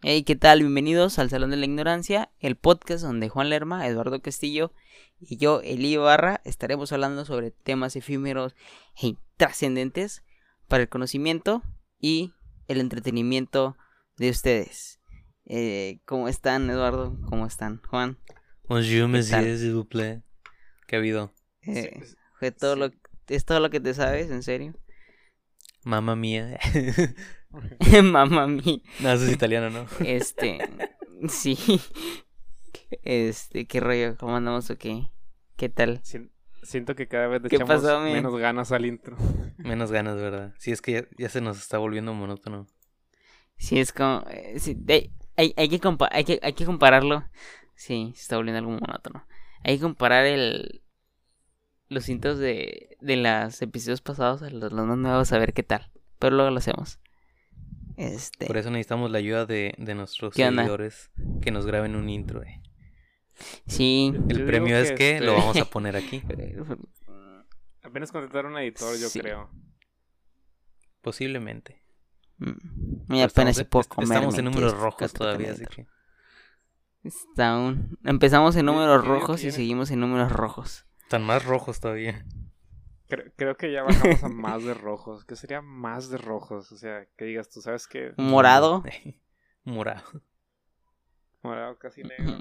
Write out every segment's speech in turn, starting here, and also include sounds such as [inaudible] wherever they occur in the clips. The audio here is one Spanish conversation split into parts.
Hey, ¿qué tal? Bienvenidos al Salón de la Ignorancia, el podcast donde Juan Lerma, Eduardo Castillo y yo, Eli Barra, estaremos hablando sobre temas efímeros e trascendentes para el conocimiento y el entretenimiento de ustedes. Eh, ¿Cómo están, Eduardo? ¿Cómo están, Juan? Bonjour, monsieur, s'il vous plaît. ¿Qué ha habido? Eh, fue todo lo, ¿Es todo lo que te sabes, en serio? Mamma mía. [laughs] Mamma mía. No, eso es italiano, ¿no? Este, sí. Este, ¿qué rollo? ¿Cómo andamos o qué? ¿Qué tal? Siento que cada vez le ¿Qué echamos pasó, menos ganas al intro. [laughs] Menos ganas, ¿verdad? Sí, es que ya, ya se nos está volviendo monótono. Sí, es como... eh, sí, de- hay, hay, que compa- hay, que, hay que compararlo. Sí, se está volviendo algo monótono. Hay que comparar el... Los cintos de, de los episodios pasados a los, los más nuevos a ver qué tal. Pero luego lo hacemos. Este... Por eso necesitamos la ayuda de, de nuestros seguidores que nos graben un intro. eh. Sí. El premio que es que este- lo vamos a poner aquí. [laughs] Apenas contratar a un editor, yo Sí. creo. Posiblemente. Mm, apenas puedo est- comer. estamos en números rojos todavía, así que... Está. Empezamos en números rojos y seguimos en números rojos. Están más rojos todavía. Creo, creo que ya bajamos a más de rojos. ¿Qué sería más de rojos? O sea, que digas, tú sabes que Morado. [laughs] Morado. morado casi negro.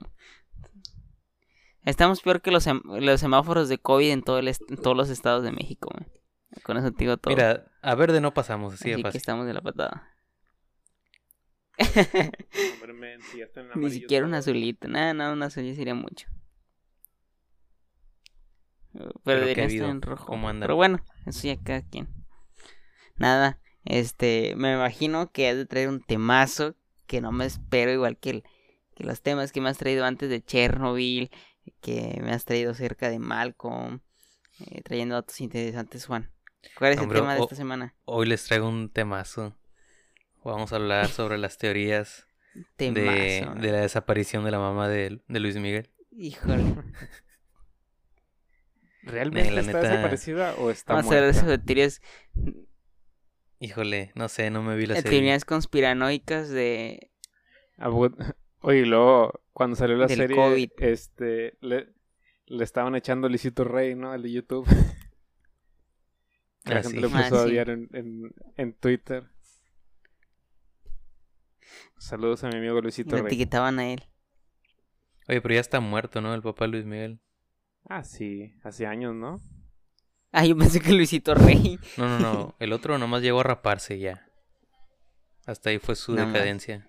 Estamos peor que los, sem- los semáforos de COVID en, todo el en todos los estados de México. güey. Con eso te digo todo. Mira, a verde no pasamos, así de Así que fácil. estamos de la patada. [laughs] [laughs] Hombre, men, si ya está en Ni siquiera un azulito. Nada, nada, un azul ya sería mucho. Pero, Pero, ¿qué debería estar en rojo. ¿Cómo? Pero bueno, eso ya cada quien. Nada, este, me imagino que has de traer un temazo que no me espero igual que, el- que los temas que me has traído antes de Chernobyl, que me has traído cerca de Malcolm, eh, trayendo datos interesantes, Juan. ¿Cuál es el tema de esta semana? Hoy les traigo un temazo. Vamos a hablar sobre las teorías de la desaparición de la mamá de, de Luis Miguel. Híjole. [laughs] ¿Realmente la está neta- desaparecida o está Vamos a hablar muerta? sobre teorías, Híjole, no sé, no me vi la serie. teorías conspiranoicas de... Ah, [laughs] Oye, luego, cuando salió la Del serie, COVID. este, le, le estaban echando Luisito Rey, ¿no? El de YouTube. [laughs] La Ah, gente sí. lo Ah, puso a sí. odiar en, en, en Twitter. Saludos a mi amigo Luisito Le Rey. etiquetaban a él. Oye, pero ya está muerto, ¿no? El papá de Luis Miguel. Ah, sí, hace años, ¿no? Ah, yo pensé que Luisito Rey. No, no, no. [laughs] El otro nomás llegó a raparse ya. Hasta ahí fue su No más. decadencia.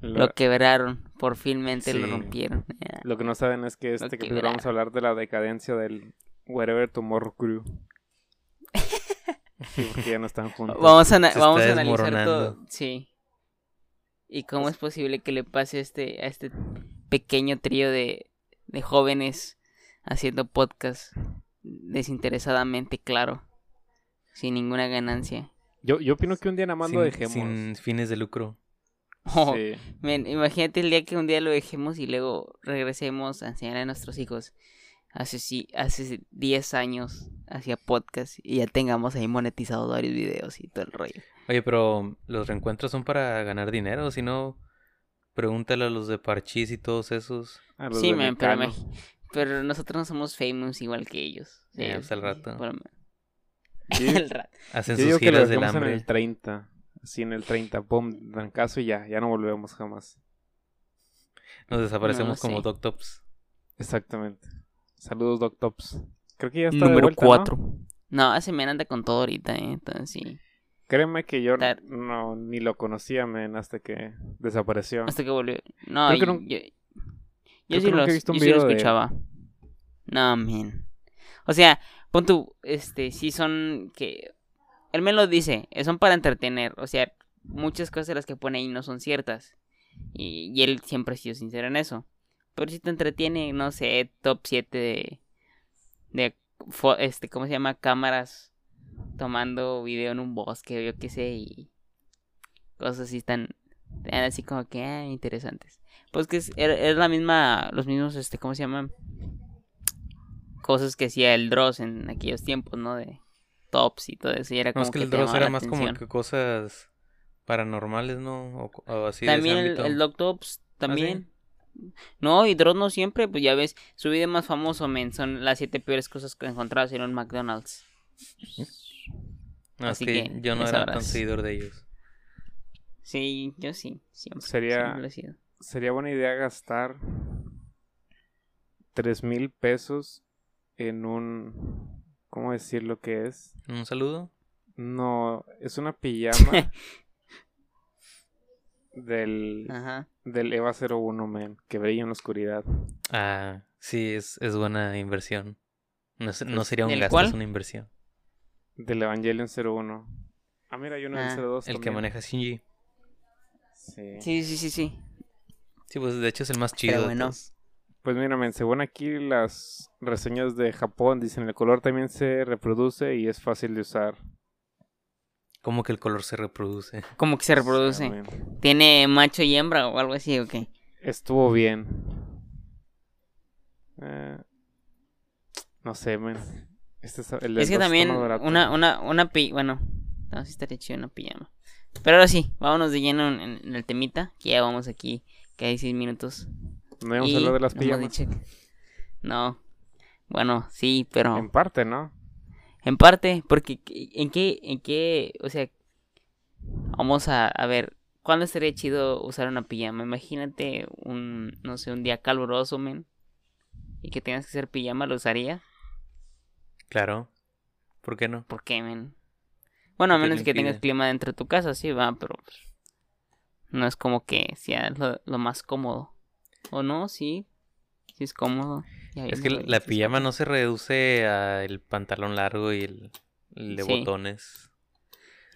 Lo, Lo quebraron, por finmente lo Sí. rompieron. Ya. lo que no saben es que este que capítulo vamos a hablar de la decadencia del Wherever Tomorrow Crew. [laughs] Sí, porque ya no están juntos. Vamos a, vamos a analizar todo. Sí. ¿Y cómo es posible que le pase a este, a este pequeño trío de, de jóvenes haciendo podcast desinteresadamente, claro? Sin ninguna ganancia. Yo, yo opino que un día nada más lo dejemos. sin fines de lucro. Oh, Sí. imagínate el día que un día lo dejemos y luego regresemos a enseñar a nuestros hijos. Hace, sí, hace 10 años hacía podcast y ya tengamos ahí monetizados varios videos y todo el rollo. Oye, pero los reencuentros son para ganar dinero, si no, pregúntale a los de Parchís y todos esos. A los Sí, men, pero, pero nosotros no somos famous igual que ellos. Sí, pues, [laughs] al rato. Hacen yo digo sus giras del dejamos en hambre. el 30. Así en el 30. Pum, dan caso y ya. Ya no volvemos jamás. Nos desaparecemos No, como sí. Doctops. Exactamente. Saludos, Doc Tops. Creo que ya está Número vuelta, ¿no? 4. ¿no? ese men anda con todo ahorita, ¿eh? Entonces sí. Créeme que yo no ni lo conocía, men, hasta que desapareció. Hasta que volvió. No, Creo que yo, yo, yo sí, lo, yo sí de escuchaba. No, men. O sea, pon tú, este, sí son que... Él me lo dice, eh, son para entretener. O sea, muchas cosas de las que pone ahí no son ciertas. Y, y él siempre ha sido sincero en eso. Pero si te entretiene, no sé, top 7 de... De, este, ¿cómo se llama? Cámaras tomando video en un bosque, yo qué sé, y cosas así tan, tan así como que ah, interesantes. Pues que es, era, era la misma, los mismos, este, ¿cómo se llaman? Cosas que hacía el Dross en aquellos tiempos, ¿no? De tops y todo eso, y era No, es que el Dross era más como que cosas Paranormales, ¿no? O, o así de ese también el, el Doctops, también. No, y Dross no siempre, pues ya ves, su video más famoso, men, son las siete peores cosas que encontradas en un McDonald's. No, es así que, que yo no era tan seguidor de ellos. Sí, yo sí, siempre. Sería- siempre lo he sido. Sería buena idea gastar tres mil pesos en un... ¿Cómo decir lo que es? ¿Un saludo? No, es una pijama [laughs] del, Ajá. del EVA 01, man, que brilla en la oscuridad. Ah, sí, es, es buena inversión. No, es- no sería un ¿Del gasto, cuál? es una inversión. Del Evangelion 01. Ah, mira, hay uno Ah, del 02 El que maneja Shinji. Sí. Sí, sí, sí, sí. Sí, pues de hecho es el más chido. de bueno. todos. Pues mira, men, según aquí las reseñas de Japón dicen el color también se reproduce y es fácil de usar. ¿Cómo que el color se reproduce? [laughs] Como que se reproduce. O sea, men, ¿Tiene macho y hembra o algo así o qué? Estuvo bien. Eh, no sé, men. Este es, el del Es que también una, una, una pi... Bueno, no, sí estaría chido una pijama. Pero ahora sí, vámonos de lleno en, en el temita, que ya vamos aquí, que hay seis minutos. No íbamos Y a hablar de las hemos pijamas. dicho que- No, bueno, sí, pero En parte, ¿no? en parte, porque ¿en qué, en qué, o sea, vamos a, a ver, ¿cuándo estaría chido usar una pijama? Imagínate un, no sé, un día caluroso, men, y que tengas que hacer pijama, ¿lo usaría? Claro. ¿Por qué no? ¿Por qué, men? Bueno, a ¿Qué te menos que tengas clima dentro de tu casa, sí, va, pero pues, no es como que sea lo, lo más cómodo. ¿O no? Sí, sí es cómodo. Ya Es que la sí es pijama cómodo. no se reduce al pantalón largo y el, el de Sí. botones.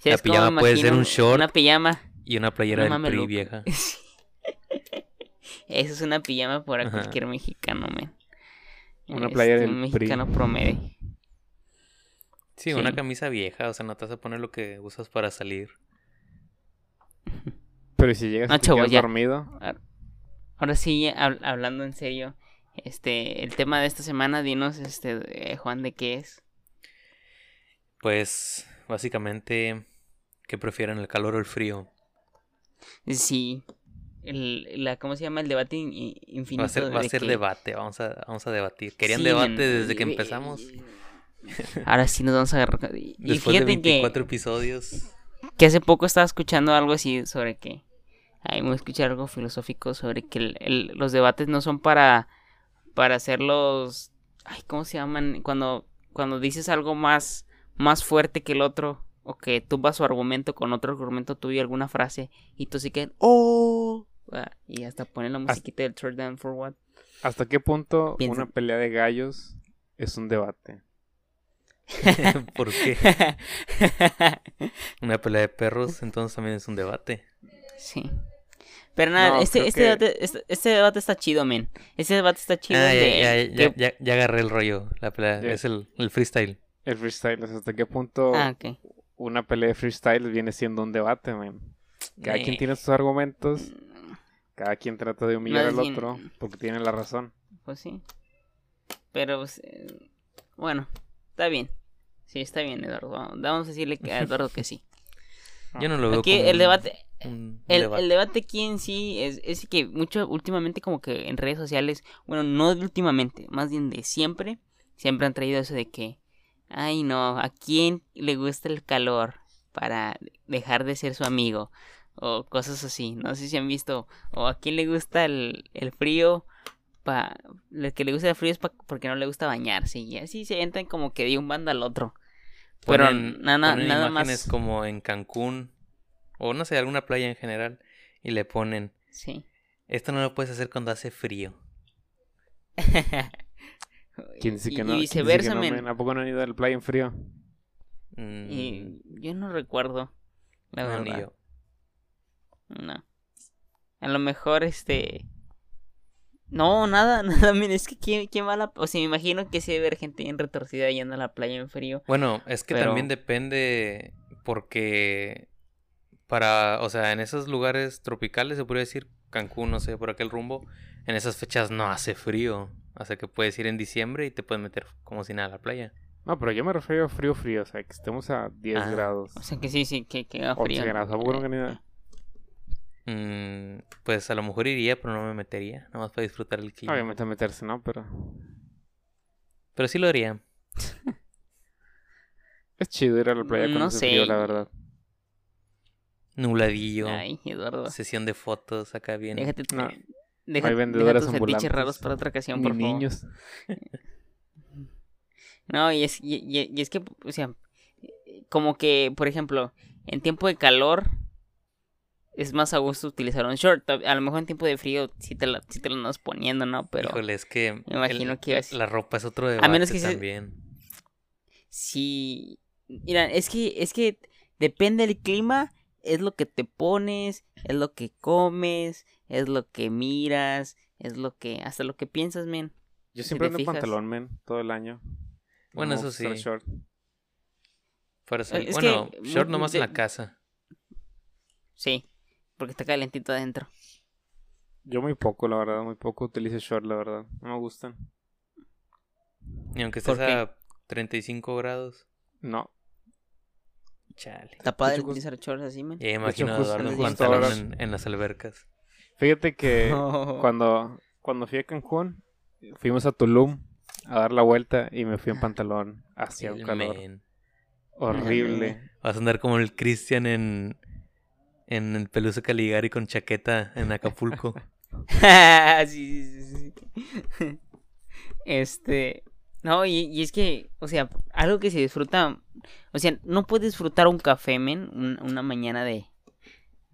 Sí, la pijama puede ser un short. Una pijama. Y una playera No del PRI vieja. [laughs] Eso es una pijama para Ajá. cualquier mexicano, men. Una Este, playera del Un PRI. mexicano promedio. Sí, una Sí. camisa vieja, o sea, no te vas a poner lo que usas para salir. [laughs] Pero ¿y si llegas No, chavos, ya. dormido? Ahora sí, hab- hablando en serio, este, el tema de esta semana, dinos, este, eh, Juan, ¿de qué es? Pues, básicamente, ¿qué prefieren, el calor o el frío? Sí, el, la, ¿cómo se llama? El debate in- in- infinito. Va a ser, va a de ser que- debate, vamos a, vamos a debatir. ¿Querían Sí, debate desde que y- empezamos? [laughs] Ahora sí nos vamos a agarrar. Y y Después de fíjate que, 24 episodios. que hace poco estaba escuchando algo así sobre que. Ahí me escuché algo filosófico sobre que el- el- los debates no son para. Para hacerlos. Ay, ¿cómo se llaman? Cuando, cuando dices algo más, más fuerte que el otro. O que tumbas su argumento con otro argumento tuyo, alguna frase. Y tú sí que. ¡Oh! Ah, Y hasta ponen la musiquita del Third Down for What. ¿Hasta qué punto Piensa. una pelea de gallos es un debate? [laughs] ¿Por qué? [laughs] Una pelea de perros, entonces también es un debate. Sí. Pero nada, No, este, este, que- debate, este, este debate está chido, men. Este debate está chido. Ah, ya, de ya, ya, ya, ya agarré el rollo. La pelea es el, el freestyle. El freestyle, o sea, ¿hasta qué punto Ah, una pelea de freestyle viene siendo un debate, man? Cada quien Eh, tiene sus argumentos, cada quien trata de humillar al otro porque tiene la razón. Pues sí. Pero, pues, eh, bueno, está bien. Sí, está bien, Eduardo. Vamos vamos a decirle que- a Eduardo que sí. [laughs] Yo no lo veo Aquí como el un- debate, un el, debate. el debate aquí en sí es, es que mucho últimamente como que en redes sociales, bueno, no de últimamente, más bien de siempre, siempre han traído eso de que, ay no, ¿a quién le gusta el calor para dejar de ser su amigo? O cosas así, no sé si han visto, o a quién le gusta el, el frío, pa, el que le gusta el frío es pa- porque no le gusta bañarse, y así se entran como que de un bando al otro. Pero Ponen- nada, ponen nada imágenes más. como en Cancún o no sé, alguna playa en general y le ponen, Sí. esto no lo puedes hacer cuando hace frío. [laughs] ¿Quién dice Y- que y no? ¿Quién dice que viceversa, no, men. men? ¿A poco no han ido al playa en frío? Mm, Y yo no recuerdo, la no, ni verdad. yo. No. A lo mejor este. No, nada, [laughs] nada, men, es que quién, quién va a la. O sea, me imagino que sí debe haber gente bien retorcida yendo a la playa en frío. Bueno, es que Pero- también depende porque para, o sea, en esos lugares tropicales se podría decir Cancún, no sé, por aquel rumbo, en esas fechas no hace frío, o sea que puedes ir en diciembre y te puedes meter como si nada a la playa. No, pero yo me refiero a frío, frío. O sea, que estemos a 10 Ah. grados. O sea que sí, sí, que, que haga 11 frío. grados. ¿A poco no que ni- Mm, pues a lo mejor iría, pero no me metería. Nada más para disfrutar el clima. Obviamente meterse, ¿no? Pero Pero sí lo haría. [laughs] es chido ir a la playa con No ese sé. frío, la verdad. Nubladillo. Ay, Eduardo. Sesión de fotos acá bien. Déjate, No, deja, hay deja vendedoras tus fetiches ambulantes. raros para otra ocasión, Ni por favor. niños. [laughs] No, y es, y, y- y es que, o sea, como que, por ejemplo, en tiempo de calor es más a gusto utilizar un short. A a lo mejor en tiempo de frío sí te, la, sí te lo andas poniendo, ¿no? Pero Híjole, es que. me imagino el- que iba a ser- La ropa es otro debate menos que se- también. sí. Mira, es que, es que depende del clima, es lo que te pones, es lo que comes, es lo que miras, es lo que, hasta lo que piensas, men. Yo Si siempre te ando pantalón, men, todo el año. Bueno, No eso sí. short. Fuera sol- es bueno, que short nomás de- en la casa. Sí, porque está calentito adentro. Yo muy poco, la verdad, muy poco utilizo short, la verdad. No me gustan. Y aunque ¿Por estés a 35 grados. No. Chale. Está padre hecho, utilizar shorts así, men. Ya imagino a en justo pantalón ahora- en, en las albercas. Fíjate que [laughs] cuando, cuando fui a Cancún, fuimos a Tulum a dar la vuelta y me fui en pantalón. Hacía un El calor men. horrible. Vas a andar como el Cristian en, en el Peluso Caligari con chaqueta en Acapulco. [laughs] sí, sí, sí, sí. [laughs] Este. No, y, y es que, o sea, algo que se disfruta. O sea, no puedes disfrutar un café, men, un- una mañana de,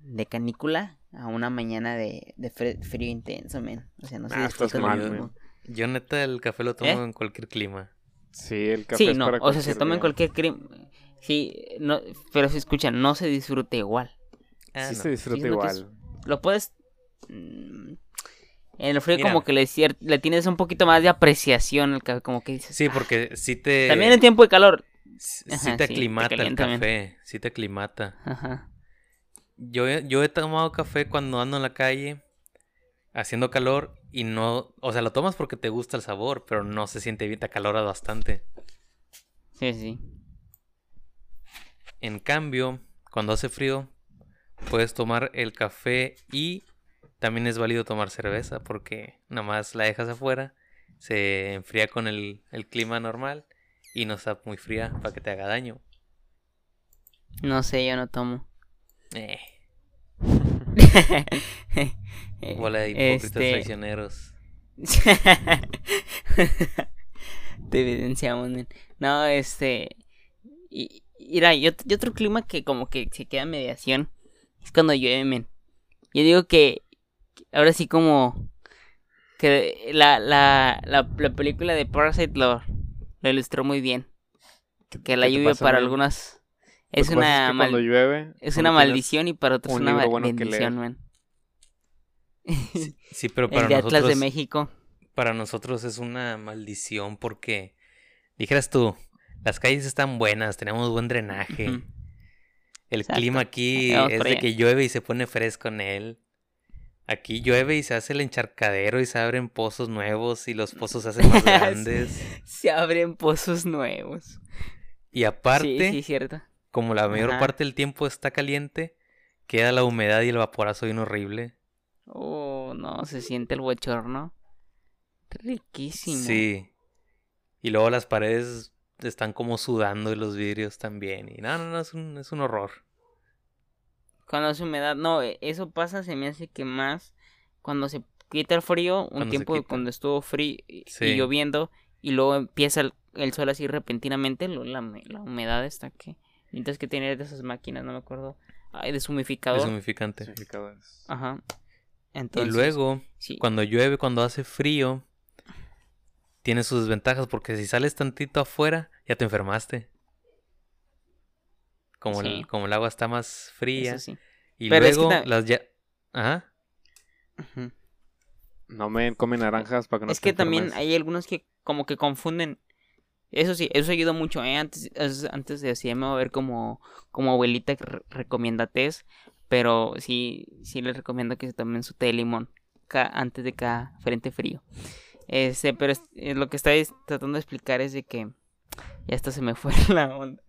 de canícula a una mañana de, de frío intenso, men. O sea, no se Ah, disfruta lo mal, mismo. Yo neta el café lo tomo ¿Eh? en cualquier clima. Sí, el café Sí, es no, para o sea, se toma en cualquier crimen. Sí, no, pero se escucha, no se disfruta igual. Ah, Sí no. se disfruta es- igual. Lo puedes. mm, En el frío, Mira. como que le, le tienes un poquito más de apreciación al café, como que dices. Sí, "Ah". porque sí te... También en tiempo de calor. Ajá, sí, te aclimata el café. Sí te aclimata. Ajá. Yo, he- yo he tomado café cuando ando en la calle haciendo calor y no... O sea, lo tomas porque te gusta el sabor, pero no se siente bien, te acalora bastante. Sí, sí. En cambio, cuando hace frío, puedes tomar el café y también es válido tomar cerveza porque nada más la dejas afuera, se enfría con el, el clima normal y no está muy fría para que te haga daño. No sé, yo no tomo. Eh, [laughs] bola de hipócritas este, traicioneros. [laughs] Te evidenciamos, men. No, este. Y, mira, y, otro clima que como que se queda mediación es cuando llueve, men. Yo digo que ahora sí como que la, la, la, la película de Parasite lo, lo ilustró muy bien. ¿Qué- Que la lluvia pasa, para algunas es una que mal- cuando llueve, es cuando una maldición y para otros es un una bueno bendición, leer. men. Sí, [laughs] pero para El de Atlas de nosotros, México. para nosotros es una maldición porque, dijeras tú, las calles están buenas, tenemos buen drenaje. Ujú. El Exacto. clima aquí es de que llueve y se pone fresco en él. Aquí llueve y se hace el encharcadero y se abren pozos nuevos y los pozos se hacen más [laughs] grandes. Se abren pozos nuevos. Y aparte, Sí, sí, cierto. como la mayor Ajá. parte del tiempo está caliente, queda la humedad y el vaporazo bien horrible. Oh, no, se siente el bochorno. Riquísimo. Sí. Y luego las paredes están como sudando y los vidrios también. Y no, no, no, es un, es un horror. Cuando hace humedad, no, e- eso pasa, se me hace que más cuando se quita el frío, un Cuando tiempo cuando estuvo frío y, lloviendo, y luego empieza el, el sol así repentinamente, lo- la, la humedad está que. Mientras que tener de esas máquinas, no me acuerdo. Ay, deshumificador. Deshumificante. Significadores. Ajá. Entonces, y luego, sí. cuando llueve, cuando hace frío, tiene sus desventajas porque si sales tantito afuera, ya te enfermaste. Como, Sí. el, como el agua está más fría. eso sí. Y Pero es que luego las ya... Ajá. No me comen naranjas para que no es te que también hay algunos que como que confunden. Eso sí, eso ayuda mucho, ¿eh? Antes, es- antes de así me voy a ver como, como abuelita que re- recomienda tés, pero sí, sí les recomiendo que se tomen su té de limón antes de cada frente frío. Este, pero es- eh, lo que estáis tratando de explicar es de que Y hasta se me fue [laughs] la onda.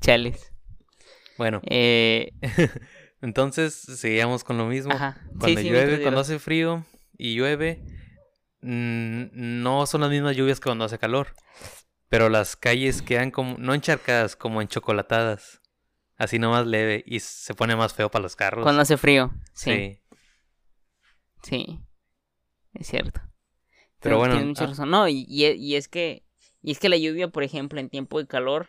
Chales. Bueno, Eh, [laughs] entonces seguíamos con lo mismo. ajá. Cuando Sí, sí, llueve, cuando hace frío y llueve, mm, no son las mismas lluvias que cuando hace calor. Pero las calles quedan como, no encharcadas, como enchocolatadas. Así nomás leve y se pone más feo para los carros. Cuando hace frío. Sí, sí. sí. Es cierto. Pero bueno, tienes mucha ah. razón. No, y, y- y es que. Y es que la lluvia, por ejemplo, en tiempo de calor.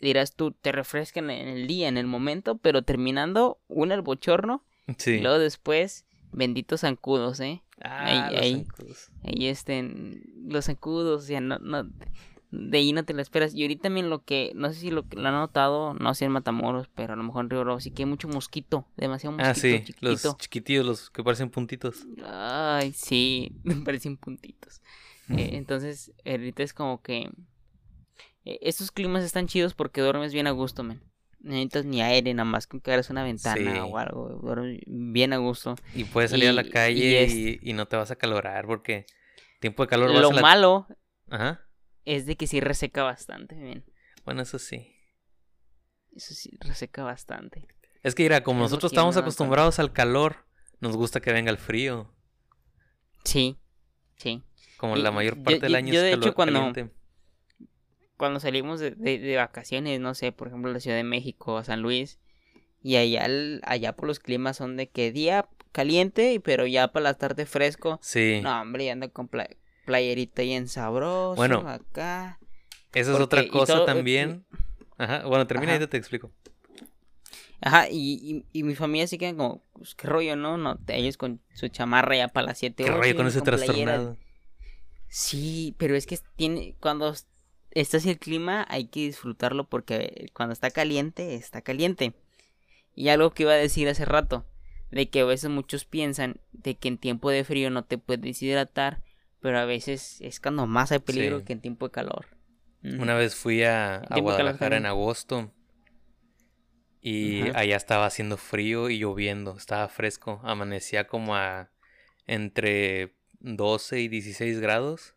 Dirás tú, te refresca en el día, en el momento, pero terminando, una el bochorno. Sí. Y luego después, benditos zancudos, ¿eh? Ah, ahí- los ahí. zancudos. Ahí estén los zancudos, o sea, no, no, de ahí no te la esperas. Y ahorita también lo que, no sé si lo, lo han notado, no sé en Matamoros, pero a lo mejor en Río Bravo sí que hay mucho mosquito, demasiado mosquito Ah, sí, chiquitito. los chiquitillos, los que parecen puntitos. Ay, sí, [laughs] parecen puntitos. Eh, entonces, ahorita es como que eh, estos climas están chidos porque duermes bien a gusto, men. No necesitas ni aire, nada más con que abras una ventana Sí. o algo, duermes bien a gusto. Y puedes salir a la calle y y, y no te vas a calorar porque tiempo de calor vas Lo a la... malo Ajá. Es de que sí reseca bastante, men. Bueno, eso sí. Eso sí, reseca bastante. Es que mira, como Es nosotros estamos acostumbrados al calor, nos gusta que venga el frío. Sí, sí. Como Y- la mayor yo- parte del yo- año yo es de hecho cuando- caliente. Cuando salimos de, de- de vacaciones, no sé, por ejemplo, a la Ciudad de México, a San Luis, y allá, allá por los climas son de que día caliente, pero ya para la tarde fresco. Sí. No, hombre, ya anda con pla- playerita bien sabroso, Bueno, acá. Esa es otra y cosa todo- también. Ajá. Bueno, termina y Ajá. ya te explico. Ajá, y, y, y mi familia sí quedan como, pues, qué rollo, ¿no? no ellos con su chamarra ya para las 7 Qué rollo con ese trastornado. Sí, pero es que tiene cuando está así el clima hay que disfrutarlo porque cuando está caliente, está caliente. Y algo que iba a decir hace rato, de que a veces muchos piensan de que en tiempo de frío no te puedes deshidratar, pero a veces es cuando más hay peligro Sí. que en tiempo de calor. Una vez fui a, Guadalajara en agosto y Ajá. allá estaba haciendo frío y lloviendo, estaba fresco, amanecía como a entre 12 y 16 grados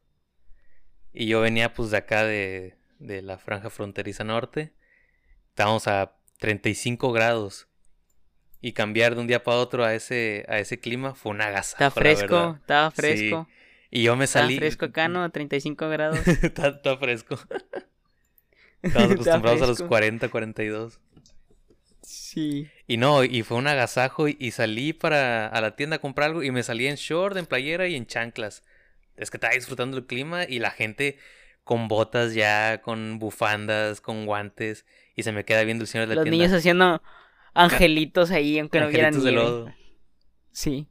y yo venía pues de acá de, de la franja fronteriza norte, estábamos a 35 grados y cambiar de un día para otro a ese, a ese clima fue una agasajo, Está la fresco, estaba Sí. Fresco. Y yo me Está salí... fresco acá, ¿no? 35 grados. [laughs] está, está fresco. [laughs] Estamos Está acostumbrados a los fresco. 40, 42. Sí. Y no, y fue un agasajo y, y salí para a la tienda a comprar algo y me salí en short, en playera y en chanclas. Es que estaba disfrutando el clima y la gente con botas ya, con bufandas, con guantes y se me queda viendo el señor de la Los tienda. niños haciendo angelitos ahí, aunque no vieran Angelitos de nieve. lodo. Sí.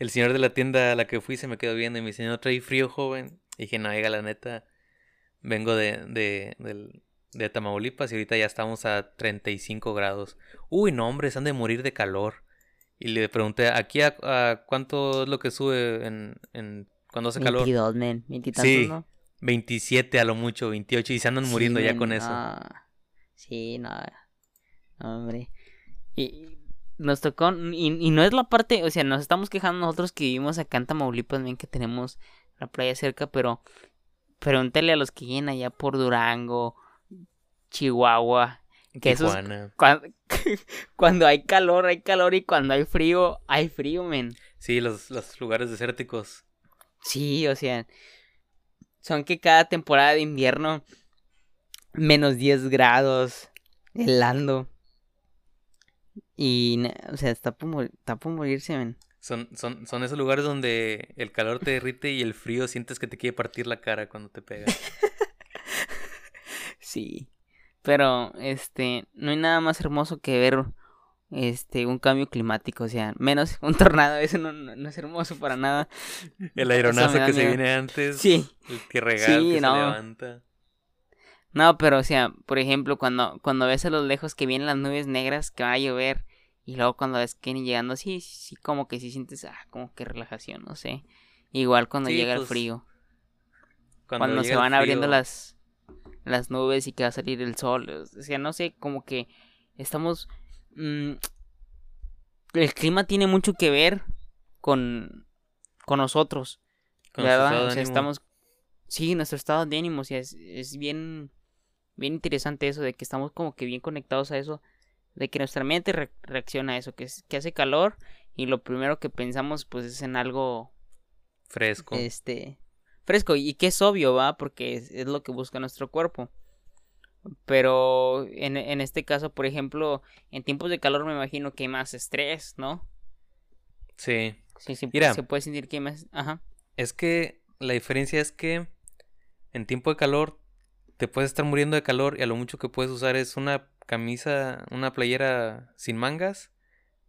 El señor de la tienda a la que fui se me quedó viendo y me dice, ¿no trae frío, joven? Y dije, no, oiga, la neta, vengo de, de, del- de Tamaulipas y ahorita ya estamos a 35 grados. Uy, no, hombre, se han de morir de calor. Y le pregunté, ¿aquí a, a cuánto es lo que sube en, en cuando hace calor? 22, men. 20 y tantos, Sí, ¿no? 27 a lo mucho, 28 y se andan Sí, muriendo ya con eso. sí, no. hombre. Y nos tocó. Y, y no es la parte. O sea, nos estamos quejando nosotros que vivimos acá en Tamaulipas, ven que tenemos la playa cerca, pero. Pregúntale a los que vienen allá por Durango, Chihuahua. Que esos-. Cuando, [laughs] cuando hay calor, hay calor. Y cuando hay frío, hay frío, men. Sí, los, los lugares desérticos. Sí, o sea, son que cada temporada de invierno menos 10 grados, helando. Y, o sea, está por, está por morirse, men. Son, son, son esos lugares donde el calor te derrite y el frío sientes que te quiere partir la cara cuando te pega. [laughs] Sí. Pero, este, no hay nada más hermoso que ver, este, un cambio climático. O sea, menos [laughs] un tornado, eso no, no- no es hermoso para nada. El aeronazo que se viene antes. Sí. El tierregal Sí, que no. se levanta. No, pero o sea, por ejemplo, cuando, cuando ves a lo lejos que vienen las nubes negras que va a llover y luego cuando ves que vienen llegando, sí, sí, como que sí sientes, ah, como que relajación, no sé. Igual cuando Sí, llega el pues, frío, cuando, se van abriendo las, las nubes y que va a salir el sol, o sea, no sé, como que estamos... mm, el clima tiene mucho que ver con, con nosotros, con ¿verdad? O sea, estamos... sí, nuestro estado de ánimo, o sea, es, es bien, bien interesante eso, de que estamos como que bien conectados a eso, de que nuestra mente re- reacciona a eso, que, es, que hace calor y lo primero que pensamos pues es en algo Fresco. este fresco y que es obvio va porque es, es lo que busca nuestro cuerpo pero en, en este caso por ejemplo en tiempos de calor me imagino que hay más estrés no Sí. sí, sí Mira. se puede sentir que hay más ajá Es que la diferencia es que en tiempo de calor te puedes estar muriendo de calor y a lo mucho que puedes usar es una camisa, una playera sin mangas,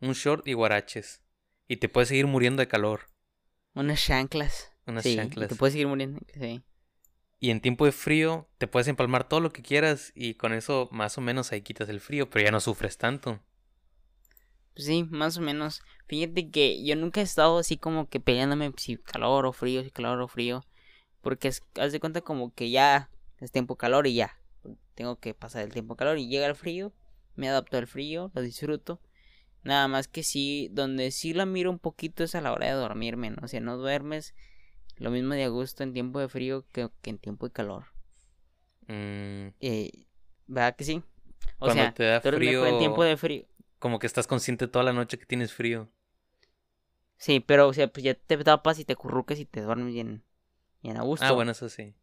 un short y guaraches. Y te puedes seguir muriendo de calor. unas chanclas Unas sí, chanclas. te puedes seguir muriendo sí Y en tiempo de frío te puedes empalmar todo lo que quieras y con eso más o menos ahí quitas el frío, pero ya no sufres tanto. Pues sí, más o menos. Fíjate que yo nunca he estado así como que peleándome si calor o frío, si calor o frío. Porque haz de cuenta como que ya es tiempo calor y ya. Tengo que pasar el tiempo calor y llega el frío. Me adapto al frío, lo disfruto. Nada más que sí, donde sí la miro un poquito es a la hora de dormirme, ¿no? O sea, no duermes lo mismo de a gusto en tiempo de frío que, que en tiempo de calor. Mm, Eh, ¿Verdad que sí? O Cuando sea, te da mejor en frío- tiempo de frío. como que estás consciente toda la noche que tienes frío. Sí, pero o sea, pues ya te tapas y te currucas y te duermes bien, bien a gusto. Ah, bueno, eso sí.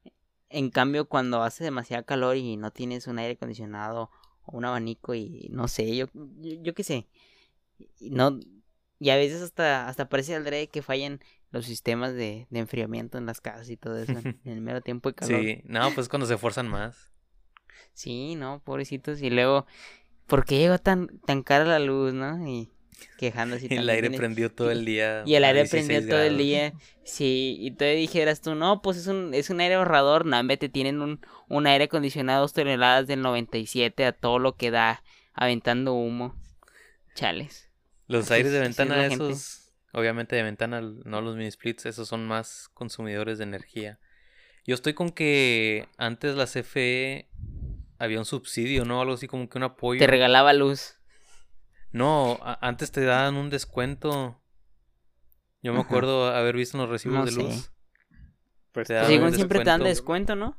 En cambio, cuando hace demasiado calor y no tienes un aire acondicionado o un abanico y no sé, yo, yo, yo qué sé. Y no, y a veces hasta, hasta parece al que fallan los sistemas de, de enfriamiento en las casas y todo eso en, en [laughs] el mero tiempo de calor. Sí, no, pues cuando se esfuerzan más. Sí, no, pobrecitos. Y luego, ¿por qué llegó tan, tan cara la luz, no? Y quejándose. y El aire prendió todo el día. Y el aire 16 prendió todo el día. Sí, y tú dijeras tú, no, pues es un, es un aire ahorrador. No, en vez te tienen un, un aire acondicionado dos toneladas del 97 a todo lo que da, aventando humo. Chales. Los Así aires de es ventana, gente. esos, obviamente de ventana, no los mini splits, esos son más consumidores de energía. Yo estoy con que antes la CFE había un subsidio, ¿no? Algo así como que un apoyo. Te regalaba luz. No, antes te daban un descuento. Yo me Ajá. acuerdo haber visto en los recibos No de luz. Pues, Te Pues daban según siempre te dan descuento. ¿no?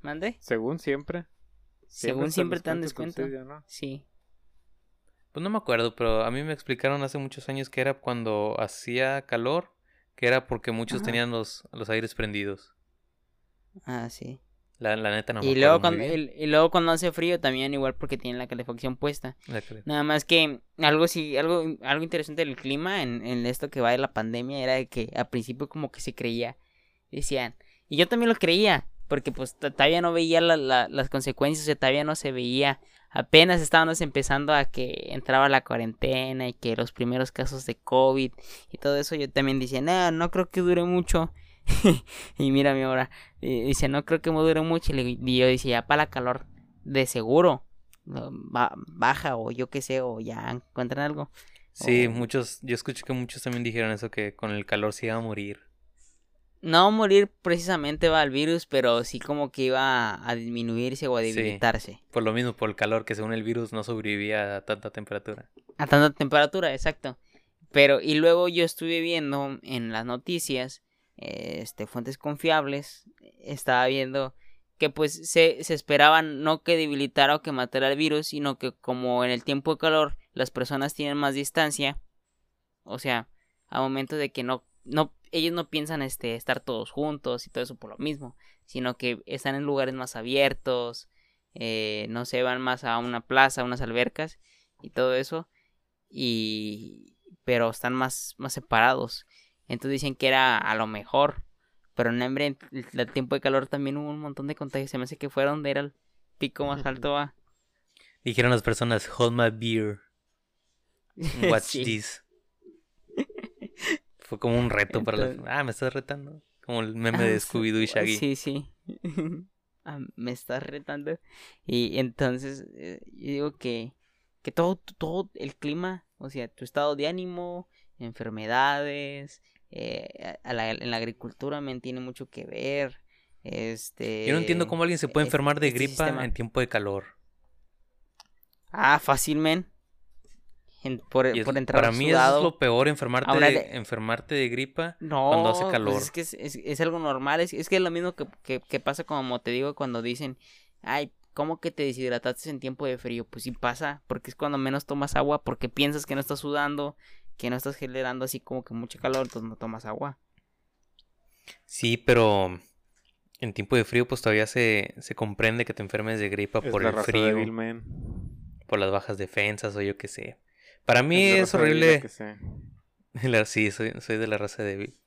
¿Mande? según siempre. Según siempre te dan descuento, ¿no? Sí. Pues no me acuerdo, pero a mí me explicaron hace muchos años que era cuando hacía calor, que era porque muchos Ajá. tenían los, los aires prendidos. Ah, sí. La, la neta no me y, acuerdo luego cuando, y, y luego cuando hace frío también igual porque tienen la calefacción puesta. La Nada más que algo sí, algo, algo interesante del clima en, en esto que va de la pandemia era de que al principio como que se creía, decían, y yo también lo creía, porque pues todavía no veía la- la- las consecuencias, o sea, todavía no se veía, apenas estábamos empezando a que entraba la cuarentena y que los primeros casos de COVID y todo eso, yo también decía, no, no creo que dure mucho. [laughs] y mírame ahora, y dice, no creo que me dure mucho, y yo decía, ya para la calor, de seguro, baja o yo qué sé, o ya encuentran algo. Sí, o- muchos, yo escuché que muchos también dijeron eso, que con el calor se iba a morir. No morir precisamente va al virus, pero sí como que iba a disminuirse o a Sí. debilitarse. Por lo mismo, por el calor, que según el virus no sobrevivía a tanta temperatura. A tanta temperatura, exacto. Pero, y luego yo estuve viendo en las noticias, este, fuentes confiables, estaba viendo que pues se, se esperaban no que debilitara o que matara el virus, sino que como en el tiempo de calor las personas tienen más distancia, o sea, a momentos de que no, no, ellos no piensan este, estar todos juntos y todo eso por lo mismo, sino que están en lugares más abiertos, eh, no se van más a una plaza, a unas albercas y todo eso, y pero están más, más separados. Entonces dicen que era a lo mejor, pero en hambre, el, tiempo de calor también hubo un montón de contagios, se me hace que fue donde era el pico más alto. ¿va? Dijeron las personas, hold my beer, [laughs] watch Sí. this. Fue como un reto para las... Entonces- Ah, me estás retando. Como el meme Ah, de Scooby-Doo y Shaggy. Sí, sí. [laughs] Ah, me estás retando. Y entonces, eh, yo digo que, que todo, todo el clima, o sea, tu estado de ánimo, enfermedades, eh, a la- en la agricultura me tiene mucho que ver. Este. Yo no entiendo cómo alguien se puede es- enfermar de este gripa sistema. en tiempo de calor. Ah, fácilmente. en- por, es- por entrar para mí sudado. es lo peor, enfermarte, Ahora de, enfermarte de gripa No, cuando hace pues calor. es que es, es- es algo normal. Es, es que es lo mismo que, que, que pasa, como te digo, cuando dicen, ay, ¿cómo que te deshidrataste en tiempo de frío? Pues sí pasa, porque es cuando menos tomas agua, porque piensas que no estás sudando, que no estás generando así como que mucho calor, entonces no tomas agua. Sí, pero en tiempo de frío pues todavía se, se comprende que te enfermes de gripa Es por la el raza frío, débil, man. por las bajas defensas o yo qué sé. Para mí Es horrible. que sé. [laughs] Sí, soy, soy de la raza débil.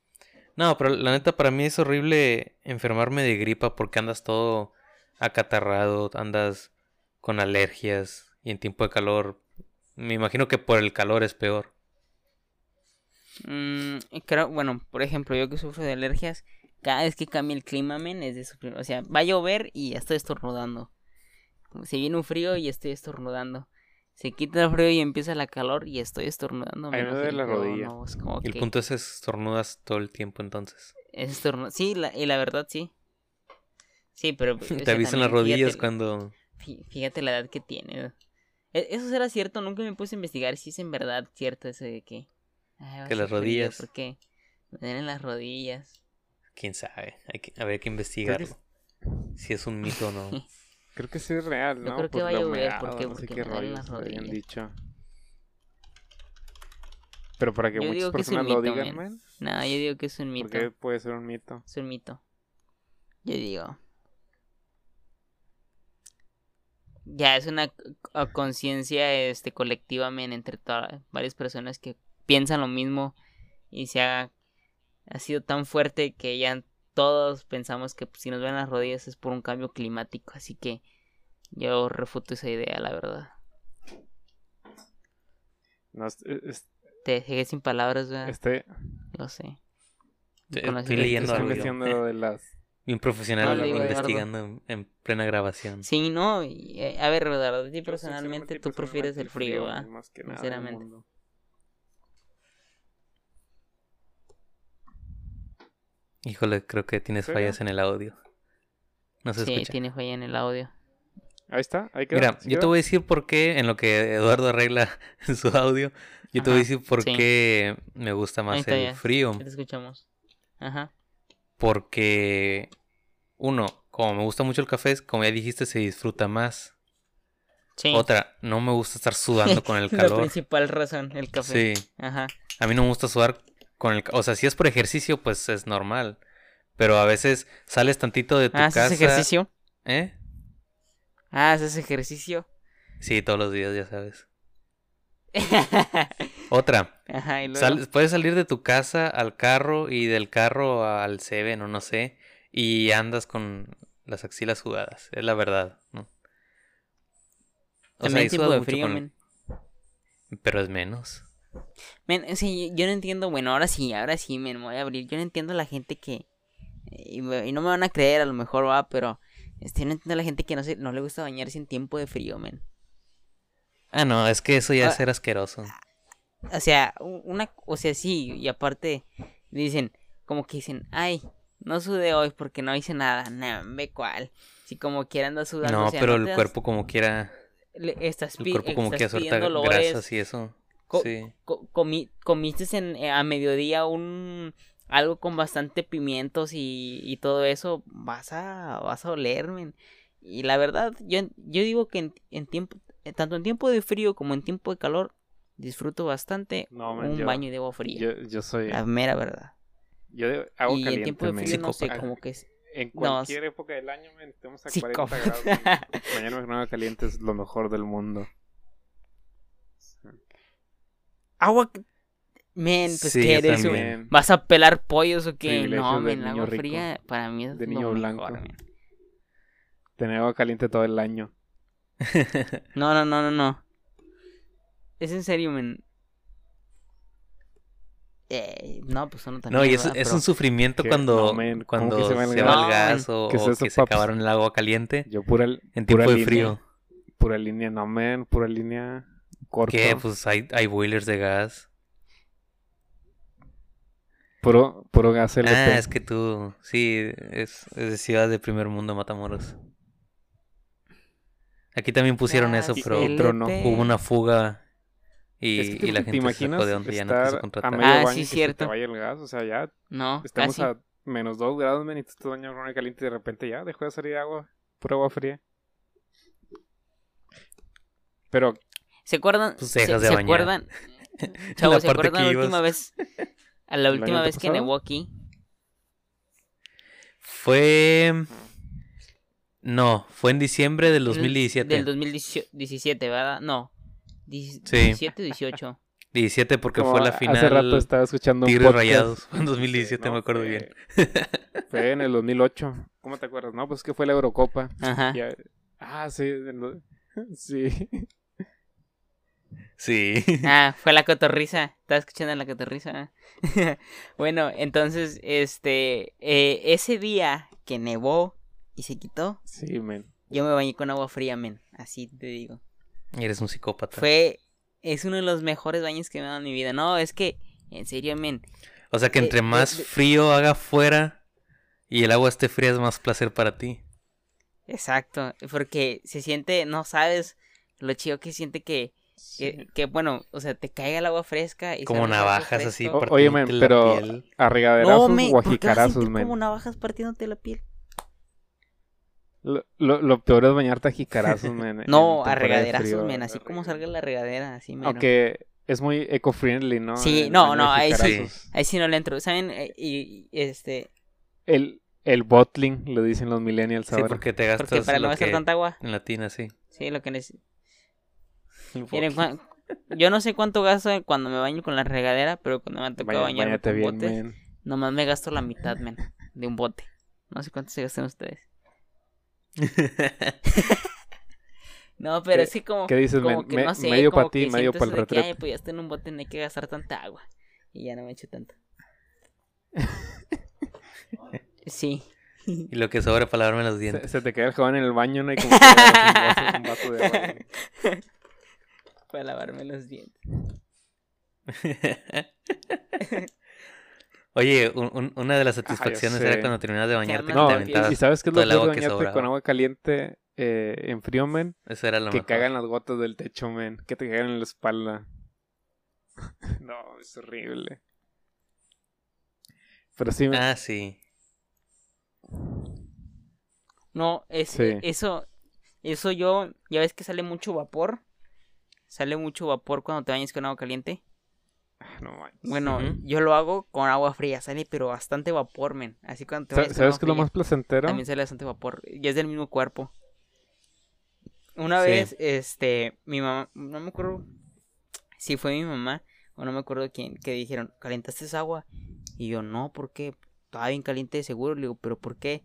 No, pero la neta para mí es horrible enfermarme de gripa porque andas todo acatarrado, andas con alergias y en tiempo de calor. Me imagino que por el calor es peor. Mm, creo, bueno, por ejemplo, yo que sufro de alergias, cada vez que cambia el clima, men, es de sufrir. O sea, va a llover y ya estoy estornudando. Se viene un frío y estoy estornudando. Se quita el frío y empieza la calor y estoy estornudando. A mí me duele el la rodilla. no, es como Y el que punto es estornudas todo el tiempo entonces. es estornu- Sí, la- y la verdad sí. Sí, pero... o [laughs] sea, Te avisan las rodillas fíjate- cuando... fí- Fíjate la edad que tiene. E- Eso será cierto, nunca me puse a investigar si es en verdad cierto eso de que... ay, Que las rodillas. porque me duelen las rodillas. Quién sabe. Hay que, habría que investigarlo. Si es un mito o no. [laughs] Creo que sí es real, Yo ¿no? creo que Por va a la llover, humedad porque- no sé porque qué me duelen las rodillas. dicho. Pero para que Yo muchas que personas lo digan, man. man, No, yo digo que es un mito. porque puede ser un mito. Es un mito. Yo digo. Ya es una conciencia este colectiva men, entre todas varias personas que piensan lo mismo y se ha, ha sido tan fuerte que ya todos pensamos que pues, si nos ven las rodillas es por un cambio climático, así que yo refuto esa idea, la verdad. No, es- es- Te dejé sin palabras, ¿verdad? este, Lo sé. Estoy- leyendo algo. de las... Bien profesional No, digo, investigando en, en plena grabación. Sí, no, y, eh, a ver, Eduardo, a ti personalmente tú prefieres el frío, ¿va? Más que nada Sinceramente. Híjole, creo que tienes fallas en el audio. No se Sí, escucha. tiene falla en el audio. Ahí está, ahí queda. Mira, ¿sí yo te voy a decir por qué, en lo que Eduardo arregla en [laughs] su audio, yo te voy a decir por sí. qué me gusta Ahí más está el ya. frío. Te escuchamos. Ajá. Porque, uno, como me gusta mucho el café, como ya dijiste, se disfruta más. Sí. Otra, no me gusta estar sudando con el [laughs] La calor. principal razón, el café. Sí, Ajá. a mí no me gusta sudar con el... O sea, si es por ejercicio, pues es normal. Pero a veces sales tantito de tu Ah, casa... ¿haces ejercicio? ¿Eh? Ah, ¿haces ejercicio? Sí, todos los días, ya sabes. [laughs] Otra, Ajá, y luego. Sal- puedes salir de tu casa al carro y del carro al Seven o no sé y andas con las axilas sudadas, es la verdad, ¿no? O También tipo sudas de frío, con pero es menos. Men, sí, yo no entiendo, bueno, ahora sí, ahora sí, me voy a abrir. Yo no entiendo a la gente que... Y, no me van a creer, a lo mejor va, pero... Este, no entiendo a la gente que no, se, no le gusta bañarse en tiempo de frío, men. Ah, no, es que eso ya Ah. es ser asqueroso. O sea, una, o sea, sí, y aparte dicen, como que dicen, ay, no sudé hoy porque no hice nada, nah, ve cuál. Si como quiera andas sudando, No, o sea, pero no el das- cuerpo como quiera, le- estás, el cuerpo como estás que suelta grasas y eso. Co- Sí. co- comi- comiste en, eh, a mediodía un algo con bastante pimientos y, y todo eso, vas a, vas a oler, men. Y la verdad, yo, yo digo que en, en tiempo, eh, tanto en tiempo de frío como en tiempo de calor, disfruto bastante No, man, un yo- baño de agua fría. Yo, yo soy... La mera verdad. Yo de agua y caliente, en tiempo de frío, no sé, como que es... En No, cualquier época del año, men, estamos a 40 Psicópata. grados. con [laughs] agua caliente es lo mejor del mundo. Agua... Men, pues Sí, que eres un-. ¿Vas a pelar pollos o qué? No, men, agua rico. fría para mí es De lo niño mejor, blanco. men. Tener agua caliente todo el año. [laughs] No, no, no, no, no. Es en serio, men. Eh, no, pues uno también. No, y es, es un sufrimiento ¿Qué? cuando, No, ¿cómo cuando se se va va el gas? No, o, ¿qué es eso, que se acabaron el agua caliente Yo pura, en pura tiempo de línea. frío. Pura línea, no, men, pura línea corta. ¿Qué? Pues hay, hay boilers de gas. Puro, puro gas LP. Ah, es que tú, sí, es, es de ciudad de primer mundo, Matamoros. Aquí también pusieron eso, Gas pero otro no. LP. hubo una fuga Y, Es que te, y la te gente se imaginas sacó de y ya no estar quiso a contratar. medio Ah, baño sí, que se te cierto. vaya el gas, o sea, ya No, estamos casi. a menos 2 grados, men, y tú estás bañando con caliente y de repente ya dejó de salir agua, pura agua fría. Pero ¿Se acuerdan? Pues se, de acuerdan? [laughs] Chavos, ¿se acuerdan que la última vez? A la ¿El última vez que antepasado? nevó aquí. Fue... No, fue en diciembre del 2017. Del 2017, ¿verdad? No. Dieci- Sí. 17 18. 17 porque como fue la hace final rato estaba escuchando un Tigres podcast. Rayados. Fue en 2017, No, me acuerdo fue- bien. [laughs] Fue en el 2008. ¿Cómo te acuerdas? No, pues que fue la Eurocopa. Ajá. Ya- Ah, sí. [laughs] Sí. Sí. Ah, fue la [laughs] cotorriza. Estaba escuchando la cotorriza. [laughs] bueno, entonces, este, eh, ese día que nevó y se quitó, Sí, men. yo me bañé con agua fría, men. Así te digo. Eres un psicópata. Fue, es uno de los mejores baños que me he dado en mi vida. No, es que, en serio, men. O sea que entre de- más frío haga fuera y el agua esté fría es más placer para ti. Exacto. Porque se siente, no sabes lo chido que siente que, que, que, bueno, o sea, te caiga el agua fresca y Como navajas así. O- oye, men, partiéndote la pero piel. a regaderazos No, o a ¿por qué vas a jicarazos, men. como navajas partiéndote la piel? Lo, lo, lo peor es bañarte a jicarazos, [laughs] men. en No, a regaderazos, men, así como salga la regadera, así. Aunque es muy eco-friendly, ¿no? Sí, El no, no, ahí sí. Ahí sí no le entro, ¿saben? Eh, Y, y, este, El, el bottling, lo dicen los millennials Sí, ahora. porque te gastas porque para no gastar que- tanta agua, en la tina, sí. sí, lo que necesito. Miren, yo no sé cuánto gasto cuando me baño con la regadera, pero cuando me toca Baña- bañarme con bien, botes, men. nomás me gasto la mitad, men, de un bote. No sé cuánto se gastan ustedes. [laughs] No, pero ¿Qué- es que como, qué dices, como men? que Me- no sé, medio como pa' ti, medio de que, retrete. ay, pues ya está en un bote, no hay que gastar tanta agua. Y ya no me echo tanto. [laughs] Sí. y lo que sobra para lavarme los dientes. se te queda el jabón en el baño, ¿no? Y como [laughs] que un vaso, un vaso de agua. Para lavarme los dientes. [laughs] Oye, un- un- una de las satisfacciones era cuando terminabas de bañarte No, que te y, ¿sabes qué es todo lo que bañarte sobraba. con agua caliente eh, en frío, men? Eso era lo Que mejor. cagan las gotas del techo, men. Que te cagan en la espalda. [laughs] no, es horrible. Pero sí, men, Ah, sí. No, es, Sí. eso, eso yo, ya ves que sale mucho vapor. Sale mucho vapor cuando te bañas con agua caliente. no manches. Bueno, yo lo hago con agua fría, sale pero bastante vapor, men. Así cuando te Sa- bañas con ¿Sabes agua qué es lo fría, más placentero? También sale bastante vapor. Y es del mismo cuerpo. Una Sí. vez, este, mi mamá, no me acuerdo si fue mi mamá o no me acuerdo quién, que dijeron, ¿calentaste esa agua? Y yo, no, ¿por qué? Estaba bien caliente seguro. Le digo, ¿pero por qué?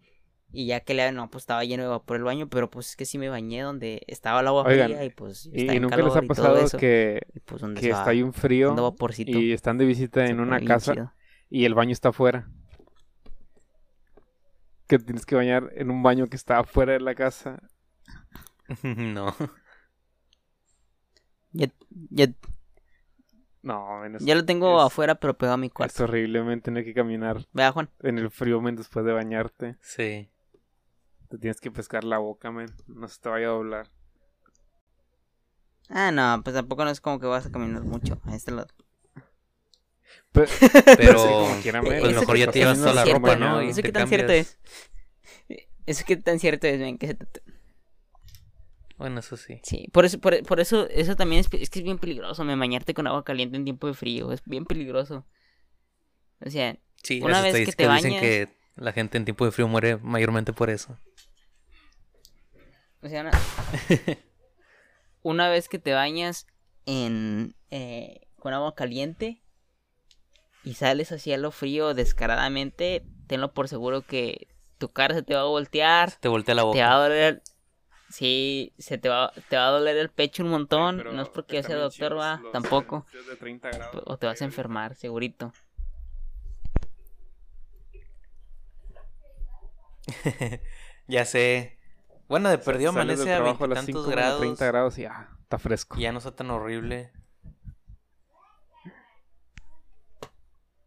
Y ya que le no, pues estaba lleno de vapor el baño, pero pues es que sí me bañé donde estaba el agua Oigan, fría y pues ¿Y, está y en nunca les ha pasado eso. que, pues que está bien dando frío y están de visita se en una casa chido. y el baño está afuera? Que tienes que bañar en un baño que está afuera de la casa. [laughs] no. Ya, ya, No, es, ya lo tengo es- afuera, pero pegado a mi es cuarto. horrible, men, tener que caminar Vea, Juan. en el frío, men, después de bañarte. Sí. Te tienes que pescar la boca, men. No se te vaya a doblar. Ah, no, pues tampoco no es como que vas a caminar mucho a este lado. Pe- [laughs] Pero Sí, como quiera, men, pues Eso mejor que- ya te llevas toda la cierto, ropa, ¿no? Y Eso qué tan cierto es. Eso qué tan cierto es, ven, que se te- Bueno, eso sí. Sí, por eso, por, por eso, eso también es, es que es bien peligroso, me bañarte con agua caliente en tiempo de frío, es bien peligroso. O sea, Sí, Una vez que te dicen que la gente en tiempo de frío muere mayormente por eso. O sea, una, una vez que te bañas en eh, con agua caliente y sales hacia lo frío descaradamente, tenlo por seguro que tu cara se te va a voltear, Te voltea la te boca. va a doler, sí, se te va, te va a doler el pecho un montón, Pero no es porque yo sea doctor, va, tampoco, fríos de 30 grados. o te vas a enfermar, segurito. [laughs] ya sé. Bueno, de perdido del amanece a trabajo a las 5 veintitantos grados. 30 grados y ah, está fresco. y ya no está tan horrible.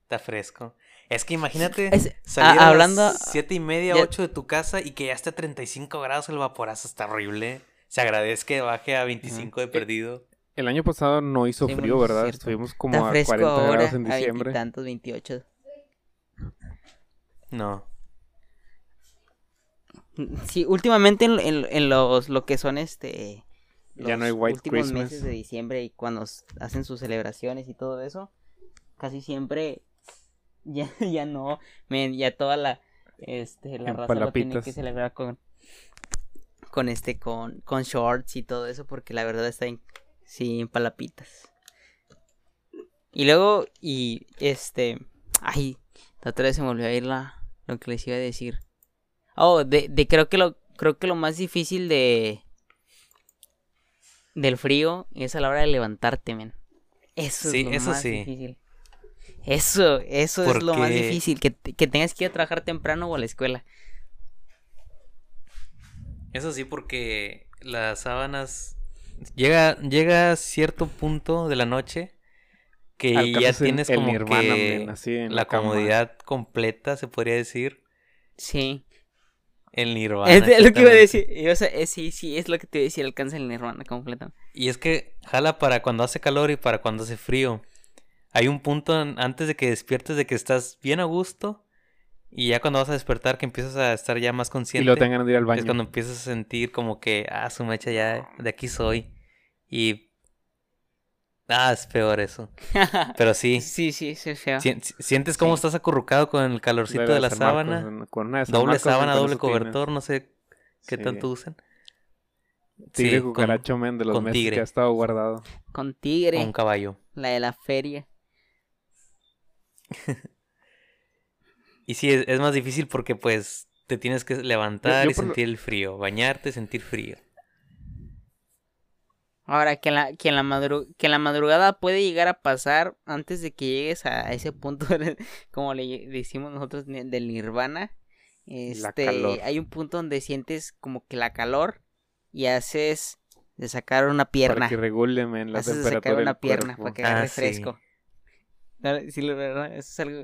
Está fresco. Es que imagínate Es- salir a- a, hablando- las siete y media, ya- 8 de tu casa y que ya esté a 35 grados el vaporazo. Está horrible. Se agradece que baje a 25 de perdido. El año pasado no hizo Sí, frío, ¿verdad? cierto. Estuvimos como Está a fresco 40 ahora, grados en a diciembre. tantos 28. No. Sí, últimamente en, en- en los lo que son este Ya no hay los White últimos Christmas. meses de diciembre y cuando hacen sus celebraciones y todo eso, casi siempre ya, [laughs] ya no, ya toda la este la En raza lo tiene palapitas. que celebrar con con este con con shorts y todo eso porque la verdad está en sí en palapitas. Y luego y este ay, la otra vez se me volvió a ir la lo que les iba a decir. Oh, de, de creo que lo creo que lo más difícil de del frío es a la hora de levantarte, men. Eso Sí, es lo eso más sí. difícil. Eso, eso es lo más difícil, que, que tengas que ir a trabajar temprano o a la escuela. Eso sí, porque las sábanas. Llega, llega cierto punto de la noche que ya Alcanzas tienes como nirvana, que men, así en la, comodidad completa, se podría decir. Sí. El nirvana. Es lo que iba a decir. O sea, eh, sí, sí, es lo que te iba a decir, alcanza el nirvana completamente. Y es que jala para cuando hace calor y para cuando hace frío. Hay un punto en- antes de que despiertes de que estás bien a gusto. Y ya cuando vas a despertar que empiezas a estar ya más Y consciente. lo tengan de ir al Es baño. cuando empiezas a sentir como que, ah, su mecha ya, de aquí soy. Y... Ah, es peor eso. [laughs] Pero sí, sí, sí, sí, feo. si- si- sientes como Sí. estás acurrucado con el calorcito de la Marcos, sábana. con una de Doble Marcos, sábana, con doble cobertor, no sé qué Sí. tanto usen. Tigre Sí, con- cucaracho, men, de los con meses tigre. que ha estado guardado. Con tigre, un caballo. la de la feria. [laughs] Y sí, es, es más difícil porque pues te tienes que levantar yo y lo- sentir el frío, bañarte, sentir frío. Ahora, que en la, que en la, madru- que en la madrugada puede llegar a pasar antes de que llegues a ese punto, de- [laughs] como le decimos nosotros, del nirvana. Este, hay un punto donde sientes como que la calor y haces de sacar una pierna. Para que regule, men, la haces de temperatura sacar del una pierna cuerpo. para que Ah, agarre sí. Sí, lo verdad, eso es algo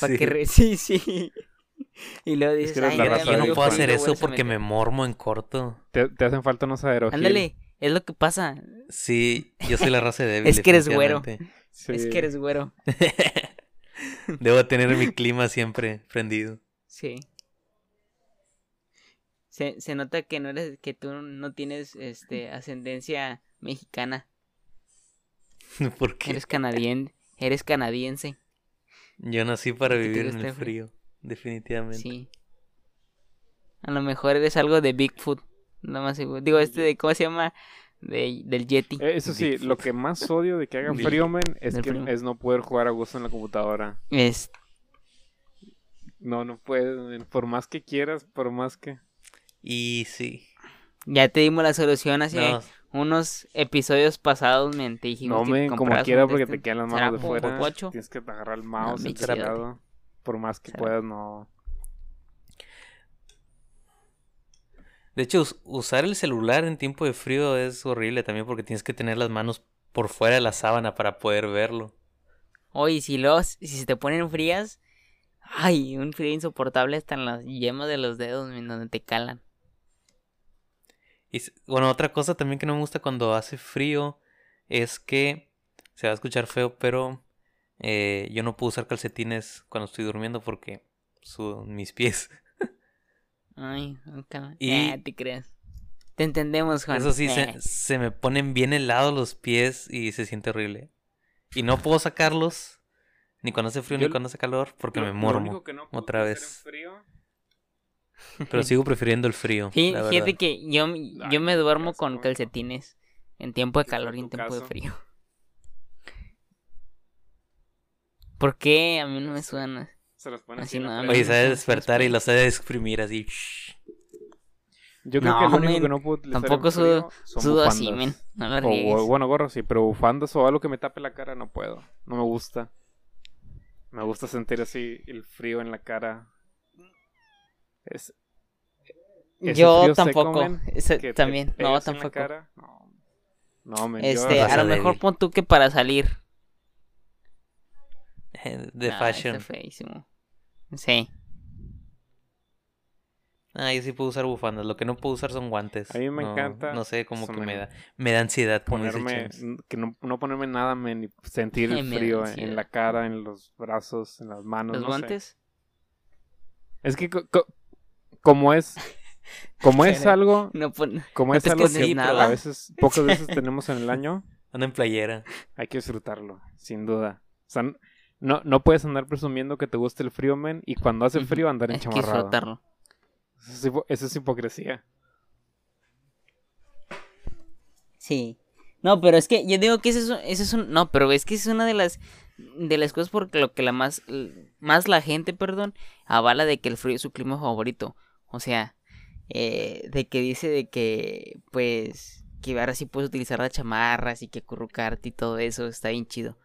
para Sí. que re- [laughs] sí, sí. Y luego dices, que eres "Ay, Yo de no puedo hacer eso porque me meter". mormo en corto. Te, te hacen falta unos aerogel. Ándale, es lo que pasa. Sí, yo soy la raza débil. [laughs] Es que eres güero. Sí. Es que eres güero. [laughs] Debo tener mi clima siempre prendido. Sí. Se, se nota que no eres, que tú no tienes este ascendencia mexicana. [laughs] ¿Por qué? Eres canadiense. Eres canadiense. Yo nací para ¿Por qué te vivir en el frío. Definitivamente. Sí. A lo mejor eres algo de Bigfoot. No más seguro. Digo, este de, ¿cómo se llama? De, del Yeti. Eh, Eso sí, lo que más odio de que haga Del- frío, men, es que es no poder jugar a gusto en la computadora. Es, No, no puedes, por más que quieras, por más que... Y sí. ya te dimos la solución hace No, unos episodios pasados, men. Te dijimos No, que men, como quiera porque este- te quedan las ¿será manos de fuera. Tienes que agarrar el mouse, teclado. Por más que Será. puedas, no... De hecho, us- usar el celular en tiempo de frío es horrible también porque tienes que tener las manos por fuera de la sábana para poder verlo. Oye, si los, si se te ponen frías, ay, un frío insoportable hasta en las yemas de los dedos, men, donde te calan. Y bueno, otra cosa también que no me gusta cuando hace frío es que se va a escuchar feo, pero eh, yo no puedo usar calcetines cuando estoy durmiendo porque mis pies. Ay, cala. Y- Eh, te creas. Te entendemos, Juan. Eso sí, Eh, se, se me ponen bien helados los pies y se siente horrible. Y no puedo sacarlos ni cuando hace frío Yo- ni cuando hace calor porque me mormo. no otra vez. frío- [laughs] Pero sigo prefiriendo el frío. Sí, la fíjate que yo, yo me duermo con güey. calcetines en tiempo de calor y en tiempo de frío. [laughs] ¿Por qué a mí no me sudan? Se los ponen Así así frente. Oye, no, sabe no, despertar no, y no. lo sabe exprimir así. Yo creo No, que lo único que no puedo utilizar Tampoco en sudo, sudo así, men. No lo O, bueno, gorro sí, pero bufandas o algo que me tape la cara no puedo. No me gusta. Me gusta sentir así el frío en la cara. Es, ese Yo tampoco. ese- también. No, pegas en la tampoco. cara. No, no men, Este, a lo mejor pon tú que para salir. [laughs] De No, fashion. Está feísimo. Sí. Ah, yo sí puedo usar bufandas. Lo que no puedo usar son guantes. A mí me No- encanta No sé, como que me da, me da ansiedad Ponerme, que no, no ponerme nada, men, sentir [laughs] el frío en, la cara, en los brazos, en las manos. ¿Los no sé. guantes? Es que co- co- como es, como [laughs] es algo, como es algo que nada. a veces, pocas veces tenemos en el año, Ando en playera. hay que disfrutarlo, sin duda. O sea, no, no puedes andar presumiendo que te gusta el frío, men, y cuando hace frío andar Hay que enchamarrado. disfrutarlo. Eso es, eso es hipocresía. Sí. No, pero es que yo digo que ese es, un- ese es un... No, pero es que es una de las de las cosas por lo que la más más la gente, perdón, avala de que el frío es su clima favorito. O sea, eh, de que dice de que pues que ahora sí puedes utilizar las chamarras y que acurrucarte y todo eso está bien chido.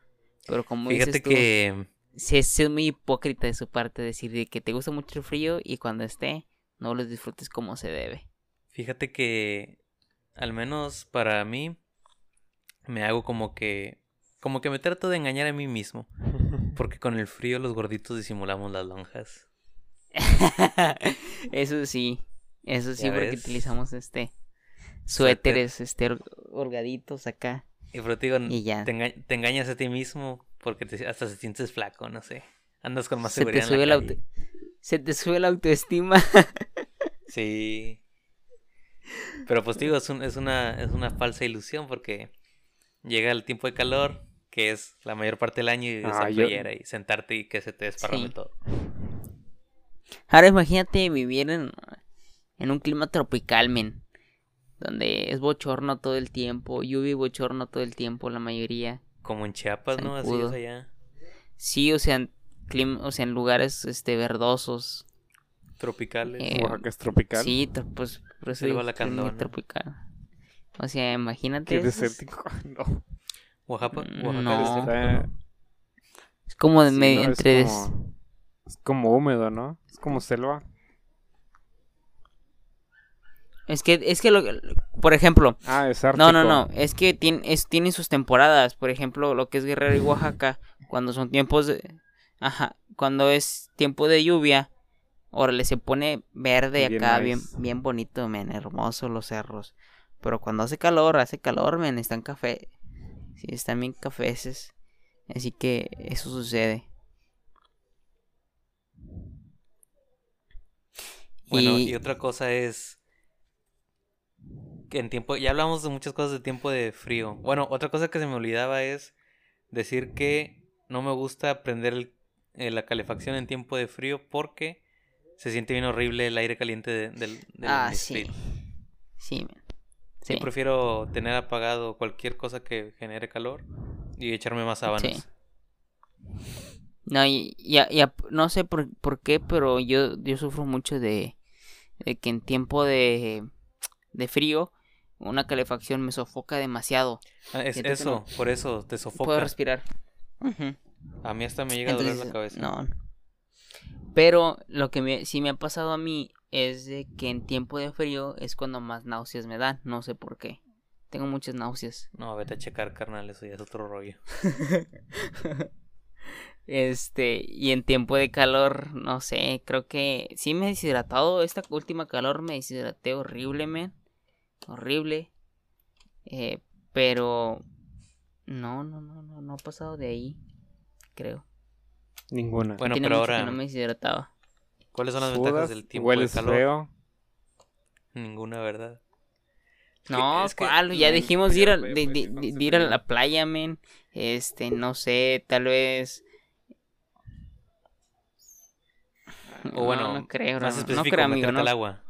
Pero como Fíjate dices tú, que sí, es muy hipócrita de su parte decir de que te gusta mucho el frío y cuando esté no lo disfrutes como se debe. Fíjate que al menos para mí me hago como que como que me trato de engañar a mí mismo, [laughs] porque con el frío los gorditos disimulamos las lonjas. [laughs] eso sí, eso sí, porque ves. utilizamos este Suéter. suéteres, este holgaditos acá. Y pero te digo, Y ya. Te, enga- te engañas a ti mismo porque te- hasta se sientes flaco, no sé. Andas con más Se te seguridad sube en la calle. Se te sube la autoestima. [laughs] Sí. Pero pues digo, es, un- es una, es una falsa ilusión porque llega el tiempo de calor, que es la mayor parte del año, y Ah, yo- playera y sentarte y que se te desparrame Sí. todo. Ahora imagínate vivir en, en un clima tropical, men. Donde es bochorno todo el tiempo, lluvia y bochorno todo el tiempo, la mayoría. Como en Chiapas, ¿no? Así es allá. Sí, o sea, en clim- o sea, en lugares este verdosos. Tropicales. Eh, Oaxaca es tropical. Sí, tro- pues por eso digo es tropical. O sea, imagínate. Qué desértico. [laughs] No. Oaxaca, Mm, Oaxaca no. es Está-. Es como de sí, medio ¿no? Es entre como- es como húmedo, ¿no? Es como selva. Es que, es que lo, por ejemplo, Ah, es ártico. no, no, no, es que tiene, es, tienen sus temporadas, por ejemplo, lo que es Guerrero y Oaxaca, cuando son tiempos de, ajá, cuando es tiempo de lluvia, órale, se pone verde Bien acá, bien, nice. bien bonito, men, hermoso los cerros, pero cuando hace calor, hace calor, men, están café, sí, están bien cafeces, así que eso sucede. Bueno, Y- y otra cosa es en tiempo, ya hablamos de muchas cosas de tiempo de frío. Bueno, otra cosa que se me olvidaba es decir que no me gusta prender el- eh, la calefacción en tiempo de frío porque se siente bien horrible el aire caliente de- del, del ah, sí, sí. Sí, Sí. prefiero tener apagado cualquier cosa que genere calor y echarme más sábanas. Sí. No, y, y y no sé por, por qué, pero yo, yo sufro mucho de, de que en tiempo de, de frío una calefacción me sofoca demasiado. Ah, es Siento eso, por eso te sofoca. puedo respirar. A mí hasta me llega a doler la cabeza. no. Pero lo que me, sí me ha pasado a mí es de que en tiempo de frío es cuando más náuseas me dan. No sé por qué. Tengo muchas náuseas. No, vete a checar, carnal, eso ya es otro rollo. [laughs] Este, y en tiempo de calor, no sé, creo que sí me he deshidratado. Esta última calor me deshidraté horrible, men. Horrible. Eh, pero no, no, no, no, no ha pasado de ahí, creo. Ninguna. Bueno, Tiene pero mucho que ahora, no me deshidrataba. ¿cuáles son las ventajas Sudas, del tiempo hueles de calor? feo. Ninguna, ¿verdad? No, es. Ya dijimos de ir, a, de, de- de- ir a la playa, men. Este, no sé, tal vez. O bueno, no, no creo, Más no, no creo, amigo, meterte no. al agua.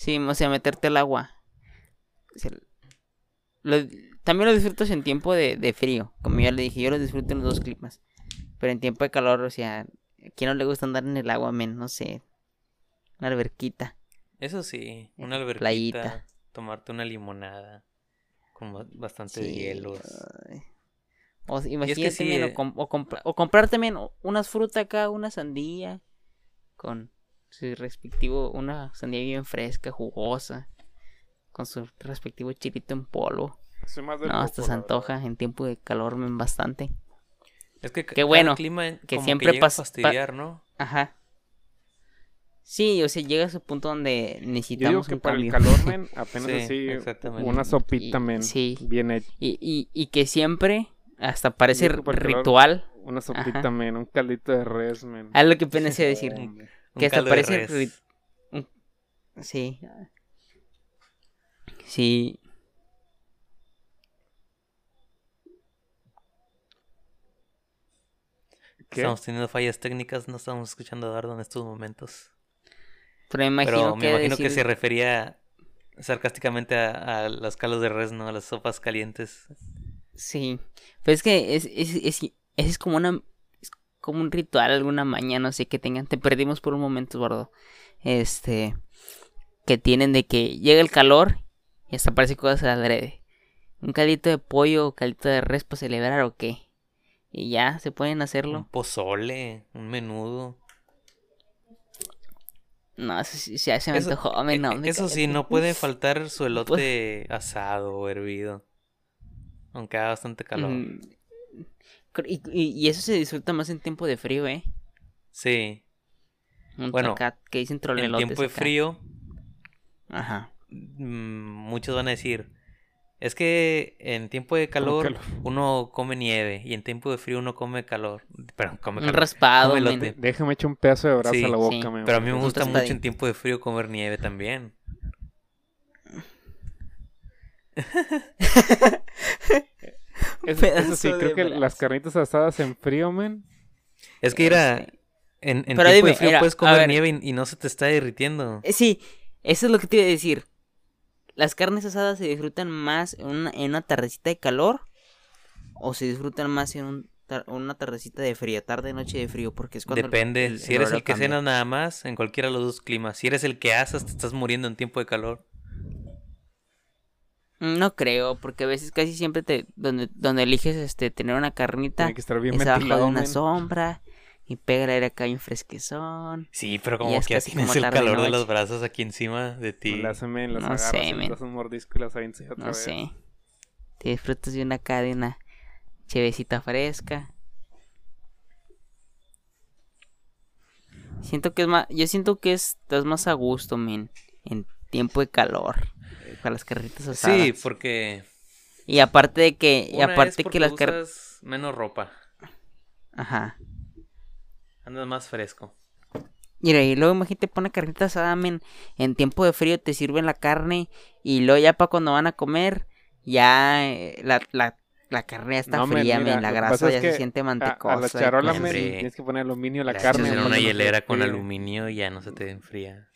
Sí, o sea, meterte al agua. O sea, lo- también lo disfruto en tiempo de, de frío. Como ya le dije, yo lo disfruto en los dos climas. Pero en tiempo de calor, o sea, ¿a quién no le gusta andar en el agua, men? No sé. Una alberquita. Eso sí, una alberquita, Playita. tomarte una limonada con ba- bastante Sí, hielos. O s- que imagínate, sí, men, eh. o, com- o compra- o comprarte, men, unas frutas acá, una sandía. Con su respectivo, una sandía bien fresca, jugosa. Con su respectivo chilito en polvo. Soy más del No, hasta se antoja en tiempo de calor men, bastante. Es que Qué bueno clima que como siempre llega a pas- pa- fastidiar, ¿no? Ajá. Sí, o sea, llega a ese punto donde Yo digo necesitamos que un para cambio. el calor, [laughs] men, apenas Sí, así, exactamente. una sopita, Y- men, sí. bien hecha. y, y, y que siempre, hasta parece calor- ritual, Una sopita, Ajá. men, un caldito de res, men. es lo que apenas iba a decir. Que hasta parece Sí. Sí. ¿Qué? Estamos teniendo fallas técnicas, no estamos escuchando a Dardo en estos momentos. Pero me imagino Pero que me se refería sarcásticamente a, a los caldos de res, ¿no? A las sopas calientes. Sí. Pero es que es, es, es, es como una. Como un ritual, alguna mañana, no sé que tengan. Te perdimos por un momento, Eduardo. Este. Que tienen de que llega el calor y hasta parece cosas adrede. Un caldito de pollo o caldito de res para celebrar o qué. Y ya, se pueden Un hacerlo. pozole, un menudo. No, sí, sí, se me Eso, antojó. hombre, no, eh, me eso sí, no puede faltar su elote asado o hervido. Aunque haga bastante calor. Mm, Y, y- y eso se disfruta más en tiempo de frío, ¿eh? Sí. Un Bueno, que dicen En tiempo de acá. frío, Ajá. mm, muchos van a decir, es que en tiempo de calor, calor? uno come nieve y en tiempo de frío uno come calor. Come Un raspado, come. Déjame echar un pedazo de brazo Sí, a la boca, sí. Pero a mí me gusta mucho en tiempo de frío comer nieve también. [laughs] [laughs] [laughs] Eso, sí, creo que brazo. las carnitas asadas en frío, men. Es que era Este, en, en Pero tiempo dime, de frío puedes comer nieve y, y no se te está derritiendo. Eh, Sí, eso es lo que te iba a decir. ¿Las carnes asadas se disfrutan más en una, en una tardecita de calor? ¿O se disfrutan más en un tar- una tardecita de frío, tarde, noche de frío? Porque es cuando el- Depende. el- si eres el que cambia. cenas nada más, en cualquiera de los dos climas. Si eres el que asas, te estás muriendo en tiempo de calor. Mm, No creo, porque a veces casi siempre te donde, donde eliges este tener una carnita Tiene que estar bien es abajo de una sombra y pega el aire acá bien fresquezón. Sí, pero como que ya tienes como el calor de los brazos aquí encima de ti. Las men, las No agarras, sé, y les men. das un mordisco y las otra No vez. sé. Te disfrutas de una acá de una chevecita fresca. Siento que es más, yo siento que es- estás más a gusto, men, en tiempo de calor, para las carritas asadas. Sí, porque. Y aparte de que, y aparte que las carritas, menos ropa. ajá. Andas más fresco. Mira, y luego imagínate pone carnita asada, men, en tiempo de frío te sirven la carne y luego ya para cuando van a comer, ya eh, la, la, la carne ya está No, fría, men, la grasa ya se siente A, mantecosa. a la y charola, men, tienes que poner aluminio la La carne. para una hielera con aluminio y ya no se te enfría.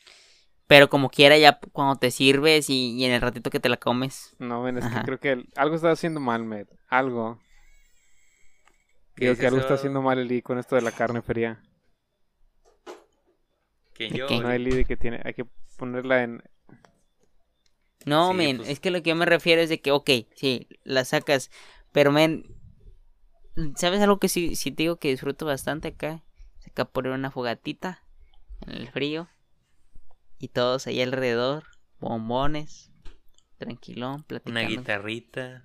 Pero como quiera, ya cuando te sirves y, y en el ratito que te la comes. No, men, es Ajá. que creo que el- algo está haciendo mal, men. Algo. ¿Qué Digo dices, que algo está haciendo mal Eli con esto de la carne fría. Que ¿De yo. qué? No, Eli, de que tiene, hay que ponerla en... No, Sí, men, pues- es que lo que yo me refiero es de que, ok, sí, la sacas, pero, men, ¿sabes algo que sí, sí te digo que disfruto bastante acá? Acá poner una fogatita en el frío y todos ahí alrededor, bombones, tranquilón, Una platicando. guitarrita,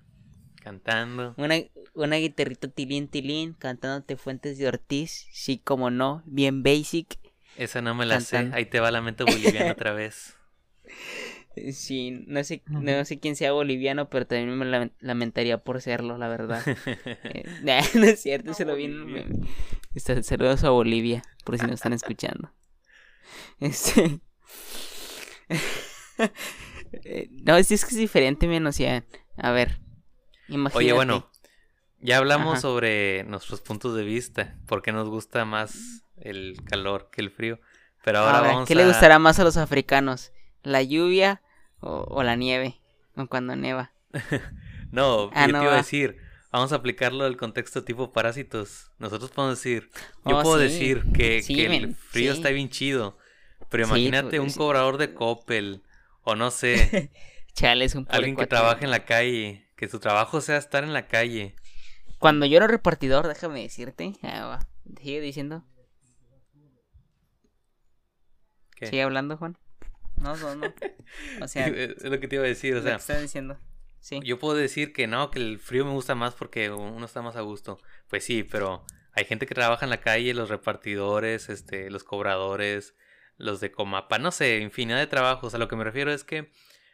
cantando. Una, una guitarrita tilín tilín, cantándote Fuentes de Ortiz, sí, como no, bien basic. Esa no me la sé. Ahí te va lamento boliviano [laughs] otra vez. Sí, no sé, no sé quién sea boliviano, pero también me lament- lamentaría por serlo, la verdad. [laughs] Eh, [laughs] no es cierto, se lo vi. en. Está- Saludos a Bolivia, por si nos están escuchando. Este. [laughs] No, es, es que es diferente, men, o sea, a ver. Imagínate. Oye, bueno, ya hablamos Ajá. sobre nuestros puntos de vista, por qué nos gusta más el calor que el frío. Pero ahora, Ahora, vamos ¿qué a... le gustará más a los africanos? ¿La lluvia o, o la nieve? O cuando neva. [laughs] No, Ah, yo no te iba a decir, vamos a aplicarlo al contexto tipo parásitos. Nosotros podemos decir, yo Oh, puedo sí. decir que, Sí, que el frío sí. está bien chido, pero Sí, imagínate pues, un cobrador de Coppel, o no sé, [laughs] Chale, es un pobre alguien que cuate. trabaja en la calle, que su trabajo sea estar en la calle. Cuando yo era repartidor, déjame decirte. Ah, Sigue diciendo. ¿Qué? Sigue hablando, Juan. No, no, no. O sea, [laughs] es lo que te iba a decir, o lo que sea, estás diciendo. Sí. yo puedo decir que no, que el frío me gusta más porque uno está más a gusto. Pues sí, pero hay gente que trabaja en la calle, los repartidores, este, los cobradores, los de Comapa, no sé, infinidad de trabajos. A lo que me refiero es que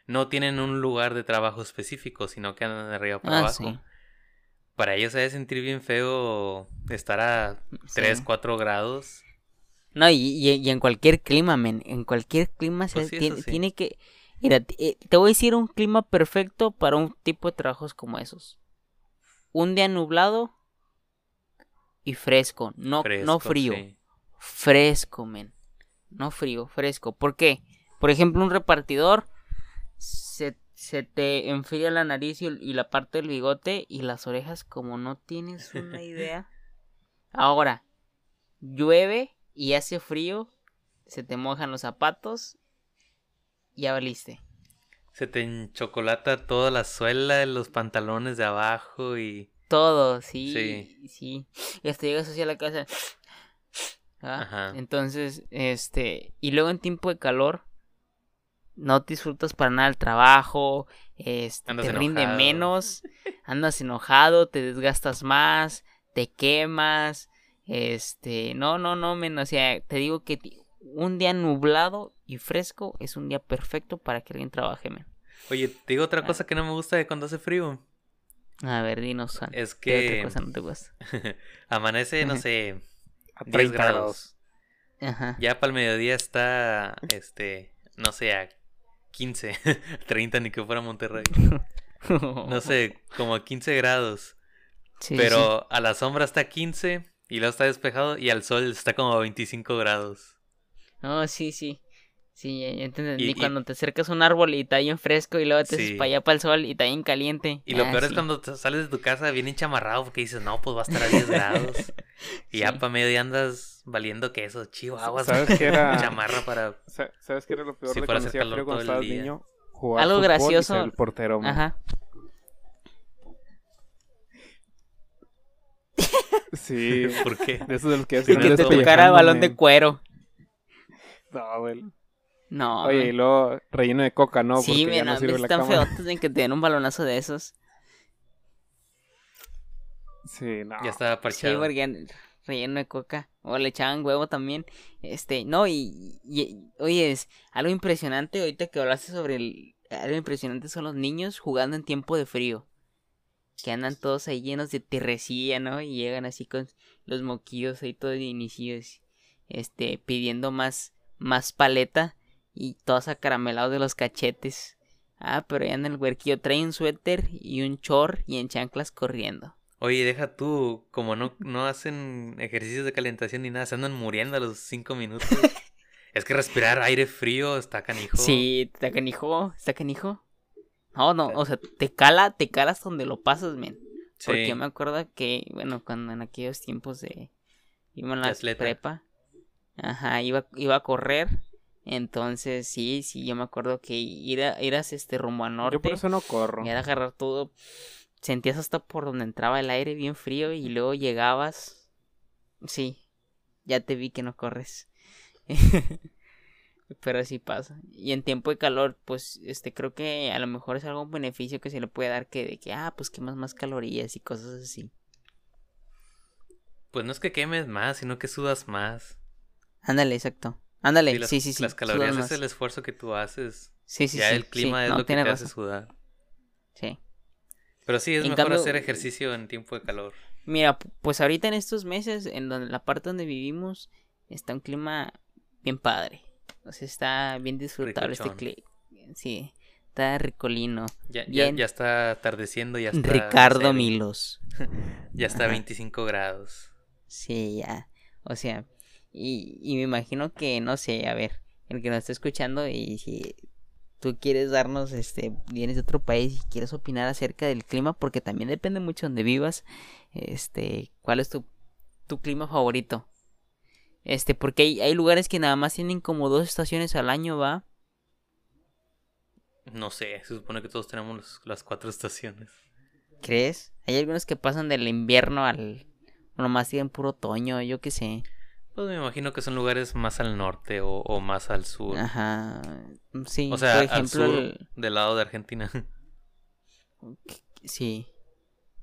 no tienen un lugar de trabajo específico, sino que andan de arriba para Ah, abajo. sí. Para ellos se debe sentir bien feo estar a 3, Sí. 4 grados. No, y, y- y en cualquier clima, men. En cualquier clima se Pues sí, tiene, que. Mira, te eh, te voy a decir un clima perfecto para un tipo de trabajos como esos. Un día nublado y fresco. No, no frío. sí. Fresco, men. No frío, fresco. ¿Por qué? Por ejemplo, un repartidor se, se te enfría la nariz y, y la parte del bigote y las orejas como no tienes [laughs] una idea. Ahora, llueve y hace frío, se te mojan los zapatos y ya valiste. Se te enchocolata toda la suela de los pantalones de abajo y... Todo, sí, Sí. sí. Y hasta llegas así a la casa. ¿Ah? Ajá. Entonces, este, y luego en tiempo de calor, no disfrutas para nada el trabajo, este, Andas te rinde enojado. menos, [laughs] andas enojado, te desgastas más, te quemas, este, no, no, no, men, o sea, te digo que un día nublado y fresco es un día perfecto para que alguien trabaje, men. Oye, te digo otra Ah. cosa que no me gusta de cuando hace frío. A ver, dinos, Juan, Es ¿qué otra que cosa no te gusta? [laughs] amanece, no sé, A 10 30 grados. grados. Ajá. Ya para el mediodía está, este, no sé, a 15, 30 [laughs] ni que fuera Monterrey. [laughs] No sé, como a 15 grados. Sí, sí, Pero a la sombra está a 15 y luego está despejado y al sol está como a 25 grados. Oh, sí, sí. Sí, ya, ya te entendí. Y- y- Cuando te acercas a un árbol y está bien fresco y luego te haces Sí. para allá para el sol y está bien caliente. Y lo Ah, peor es sí. cuando te sales de tu casa bien enchamarrado porque dices, no, pues va a estar a 10 grados. [laughs] Y ya Sí. para mediodía andas valiendo queso, chihuahuas. ¿Sabes qué era? [laughs] Chamarra para... Sa- ¿Sabes qué era lo peor Si de cuando hacía calor frío cuando todo el estabas día. niño? Jugar Algo fútbol y gracioso. ser el portero, man. Ajá. [laughs] Sí. ¿Por qué? De esos de los que hacen Que te tocara balón de cuero. No, güey. No. Oye, y luego relleno de coca, ¿no? sí, Porque men, no están feotes en que te den un balonazo de esos. Sí, no. Ya estaba Sí, parchado. porque relleno de coca. O le echaban huevo también. Este, no, y, y- oye, es algo impresionante ahorita que hablaste sobre el... Algo impresionante son los niños jugando en tiempo de frío. Que andan todos ahí llenos de tierrecilla, ¿no? Y llegan así con los moquillos ahí todos inicios. Este, pidiendo más, más paleta. Y todos acaramelados de los cachetes. Ah, pero ya en el huerquillo trae un suéter y un chor y en chanclas corriendo. Oye, deja tú, como no, no hacen ejercicios de calentación ni nada, se andan muriendo a los 5 minutos. [laughs] es que respirar aire frío está canijo. Sí, está canijo, está canijo. No, no, o sea, te cala, te calas donde lo pasas, men. Porque yo me acuerdo que, bueno, cuando en aquellos tiempos de... Iba en la atleta. prepa. Ajá, iba, iba a correr. Entonces, sí, sí, yo me acuerdo que ir a, iras este rumbo al norte. Yo por eso no corro. Y era agarrar todo. Sentías hasta por donde entraba el aire bien frío y luego llegabas. Sí, ya te vi que no corres. [laughs] Pero así pasa. Y en tiempo de calor, pues, este, creo que a lo mejor es algún beneficio que se le puede dar que de que, ah, pues quemas más calorías y cosas así. Pues no es que quemes más, sino que sudas más. Ándale, exacto. Ándale, Sí, las, sí, sí, sí. Las calorías es el esfuerzo que tú haces. Sí, sí, ya sí, el clima sí, es no, lo que te tienes hace razón. sudar. Sí. Pero sí, es En mejor cambio- hacer ejercicio en tiempo de calor. Mira, pu- pues ahorita en estos meses, en donde la parte donde vivimos, está un clima bien padre. O sea, está bien disfrutable este clima. Sí, está ricolino. Ya, ya, Bien. ya está atardeciendo, ya está. Ricardo Milos. [laughs] Ya está a Ajá. 25 grados. Sí, ya. O sea, y, y me imagino que, no sé, a ver, el que nos está escuchando y si tú quieres darnos, este, vienes de otro país y quieres opinar acerca del clima, porque también depende mucho donde vivas, este, cuál es tu, tu clima favorito. Este, porque hay, hay lugares que nada más tienen como dos estaciones al año, ¿va? No sé, se supone que todos tenemos los- las cuatro estaciones. ¿Crees? Hay algunos que pasan del invierno al, nomás tienen puro otoño, yo qué sé. Pues me imagino que son lugares más al norte o, o más al sur. Ajá, sí, o sea, por al ejemplo, sur el- del lado de Argentina. [laughs] Sí.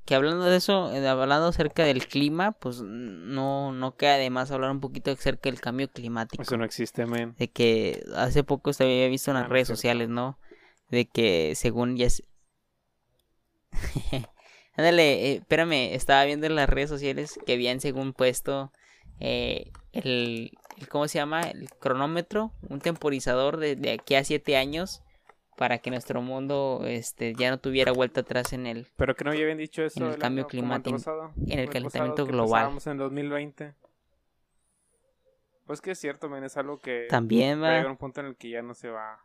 que hablando de eso, eh, hablando acerca del clima, pues no, no queda de más hablar un poquito acerca del cambio climático. Eso no existe, men. De que hace poco se había visto en las Ah, redes cierto. sociales, ¿no? De que según ya es... [laughs] Ándale, eh, espérame, estaba viendo en las redes sociales que habían según puesto eh, el, el- ¿cómo se llama? El cronómetro, un temporizador de, de aquí a siete años para que nuestro mundo este ya no tuviera vuelta atrás en el Pero que no habían dicho eso En el el cambio climático- en el calentamiento que global. pasábamos en 2020. Pues que es cierto, men, es algo que también va a llegar un punto en el que ya no se va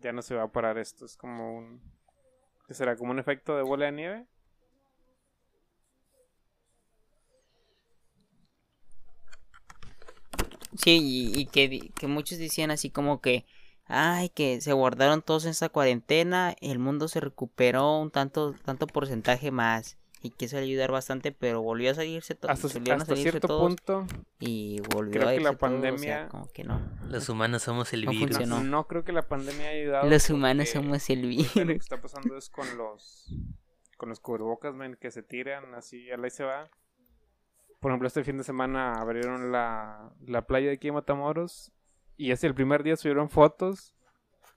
ya no se va a parar esto, es como un ¿qué será? como un efecto de bola de nieve. Sí, y, y que, di- que muchos decían así como que, ay, que se guardaron todos en esa cuarentena, el mundo se recuperó un tanto, tanto porcentaje más, y que eso iba a ayudar bastante, pero volvió a salirse todo, Hasta, hasta salirse cierto todos, punto y volvió creo a que la todo, o sea, pandemia- como que no. Los humanos somos el No virus. funcionó. no, no creo que la pandemia haya ayudado. Los humanos somos el ahorita Lo que virus. está pasando es con los con los cubrebocas, men, que se tiran así, ahí se va. Por ejemplo, este fin de semana abrieron la, la playa de aquí en Matamoros y es el primer día subieron fotos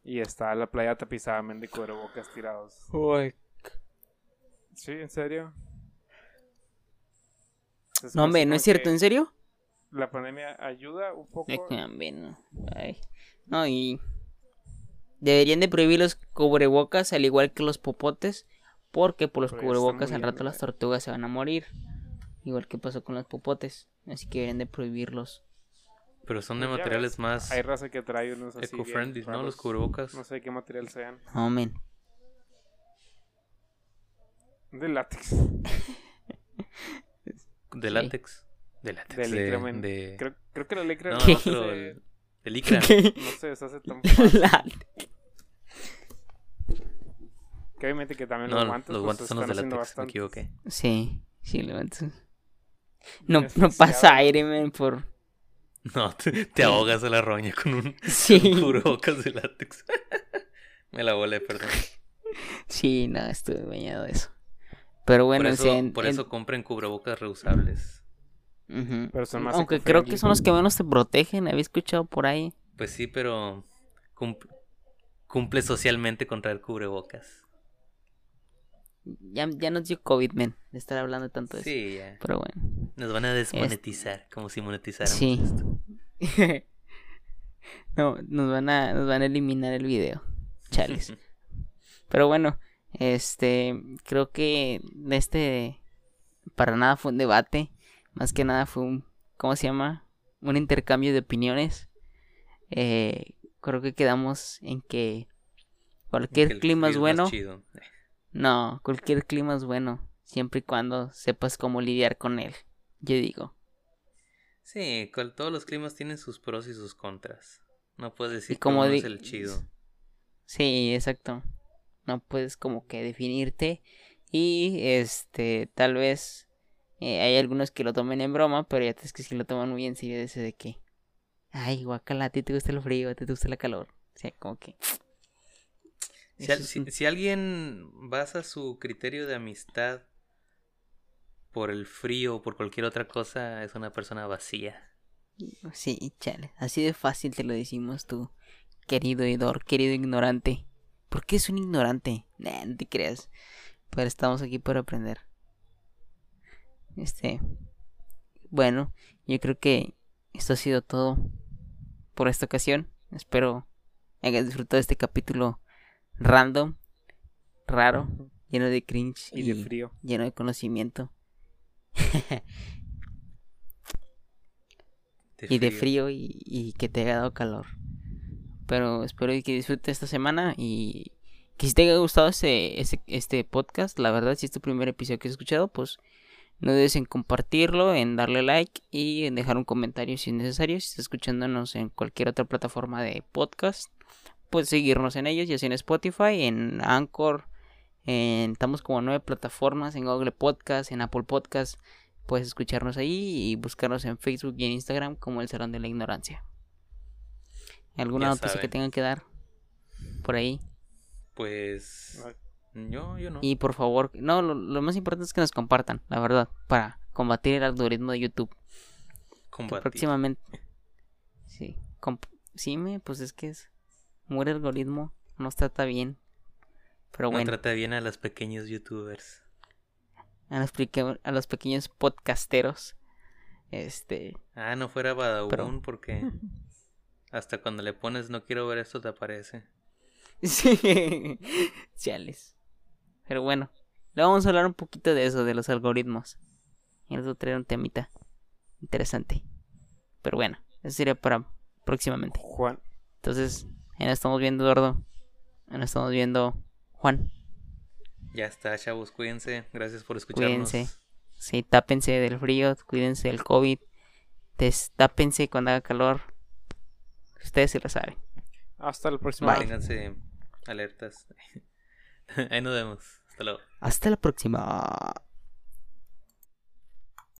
y está la playa tapizada, de cubrebocas tirados. Sí, en serio. Es No, hombre, ¿no es cierto? ¿En serio? La pandemia ayuda un poco. Hombre, no. Ay. No, y deberían de prohibir los cubrebocas al igual que los popotes, porque por los Pero cubrebocas al rato las eh. tortugas se van a morir, igual que pasó con los popotes, así que deberían de prohibirlos. Pero son de Pues ya materiales ves, más Hay raza que trae unos así. eco-friendly, ¿no? Los cubrebocas. No sé qué material sean. No, men. De látex. [laughs] De látex. De látex. De De, licra, men. de- Creo, creo que la licra No, no, pero el- de licra. [laughs] no se deshace tan [laughs] fácil. Que obviamente que también No, los guantes, los pues, guantes son los de látex, me bastantes. equivoqué. Sí, sí, lo meto. No, no pasa aire, men, por... No, te, te ahogas a la roña con un [laughs] Sí, cubrebocas de látex. [laughs] Me la volé, perdón. sí, no, estuve bañado de eso. Pero bueno, por o eso, sea, en- por en- eso compren cubrebocas reusables. Ujú. Pero son más Aunque creo que son los que menos te protegen, había escuchado por ahí. Pues sí, pero cum- cumple socialmente con traer cubrebocas. Ya, ya nos dio COVID, men, de estar hablando tanto de eso. Sí, ya. Pero bueno. Nos van a desmonetizar, como si monetizáramos Sí. esto. [laughs] no, nos van a, nos van a eliminar el video. [laughs] Chales. Pero bueno, este, creo que de este, para nada fue un debate. Más que nada fue un, ¿cómo se llama? Un intercambio de opiniones. Eh, creo que quedamos en que cualquier Que clima es más bueno. chido. [laughs] No, cualquier clima es bueno. Siempre y cuando sepas cómo lidiar con él. Yo digo. Sí, con todos los climas tienen sus pros y sus contras. No puedes decir di- es el chido. Sí, exacto. No puedes como que definirte. Y este, tal vez eh, hay algunos que lo tomen en broma, pero ya es que si lo toman muy en serio de ese de que. Ay, guacala, a ti te gusta el frío, a ti te gusta la calor. O sea, como que. Si, al- alguien basa su criterio de amistad por el frío o por cualquier otra cosa, es una persona vacía. Sí, chale. Así de fácil te lo decimos tú, querido querido ignorante. ¿Por qué es un ignorante? Nah, no te creas. Pero estamos aquí para aprender. Este. Bueno, yo creo que esto ha sido todo por esta ocasión. Espero hayan disfrutado este capítulo random, raro, lleno de cringe Y de frío. lleno de conocimiento y de frío y, y que te haya dado calor. Pero espero que disfrutes esta semana y que si te haya gustado este, este, este podcast, la verdad, si es tu primer episodio que has escuchado, pues no dudes en compartirlo, en darle like y en dejar un comentario si es necesario. Si estás escuchándonos en cualquier otra plataforma de podcast, puedes seguirnos en ellos, ya sea en Spotify, en Anchor, en, estamos como nueve plataformas, en Google Podcast, en Apple Podcast. Puedes escucharnos ahí y buscarnos en Facebook y en Instagram como el Salón de la Ignorancia. ¿Alguna Ya noticia que tengan que dar por ahí? Pues. Yo, yo no. Y por favor, no, lo, lo más importante es que nos compartan, la verdad, para combatir el algoritmo de YouTube. Que Combatir. próximamente. Sí, comp- sí, me, pues es que es. Muere el algoritmo, nos trata bien. Pero No bueno, trata bien a los pequeños youtubers. a los, peque- a los pequeños podcasteros. Este. Ah, no fuera Badabun Pero- porque [laughs] hasta cuando le pones no quiero ver esto te aparece. Sí, [laughs] chales. Pero bueno, le vamos a hablar un poquito de eso, de los algoritmos. Y les voy a traer un temita interesante. Pero bueno, eso sería para próximamente. Juan, Entonces, ya nos estamos viendo, Eduardo. Ya nos estamos viendo, Juan. Ya está, chavos, cuídense. Gracias por escucharnos. Cuídense. Sí, tápense del frío, cuídense del COVID. Destápense cuando haga calor. Ustedes sí lo saben. hasta la próxima. Bye. Manténganse alertas. [laughs] Ahí nos vemos. Hasta luego. Hasta la próxima.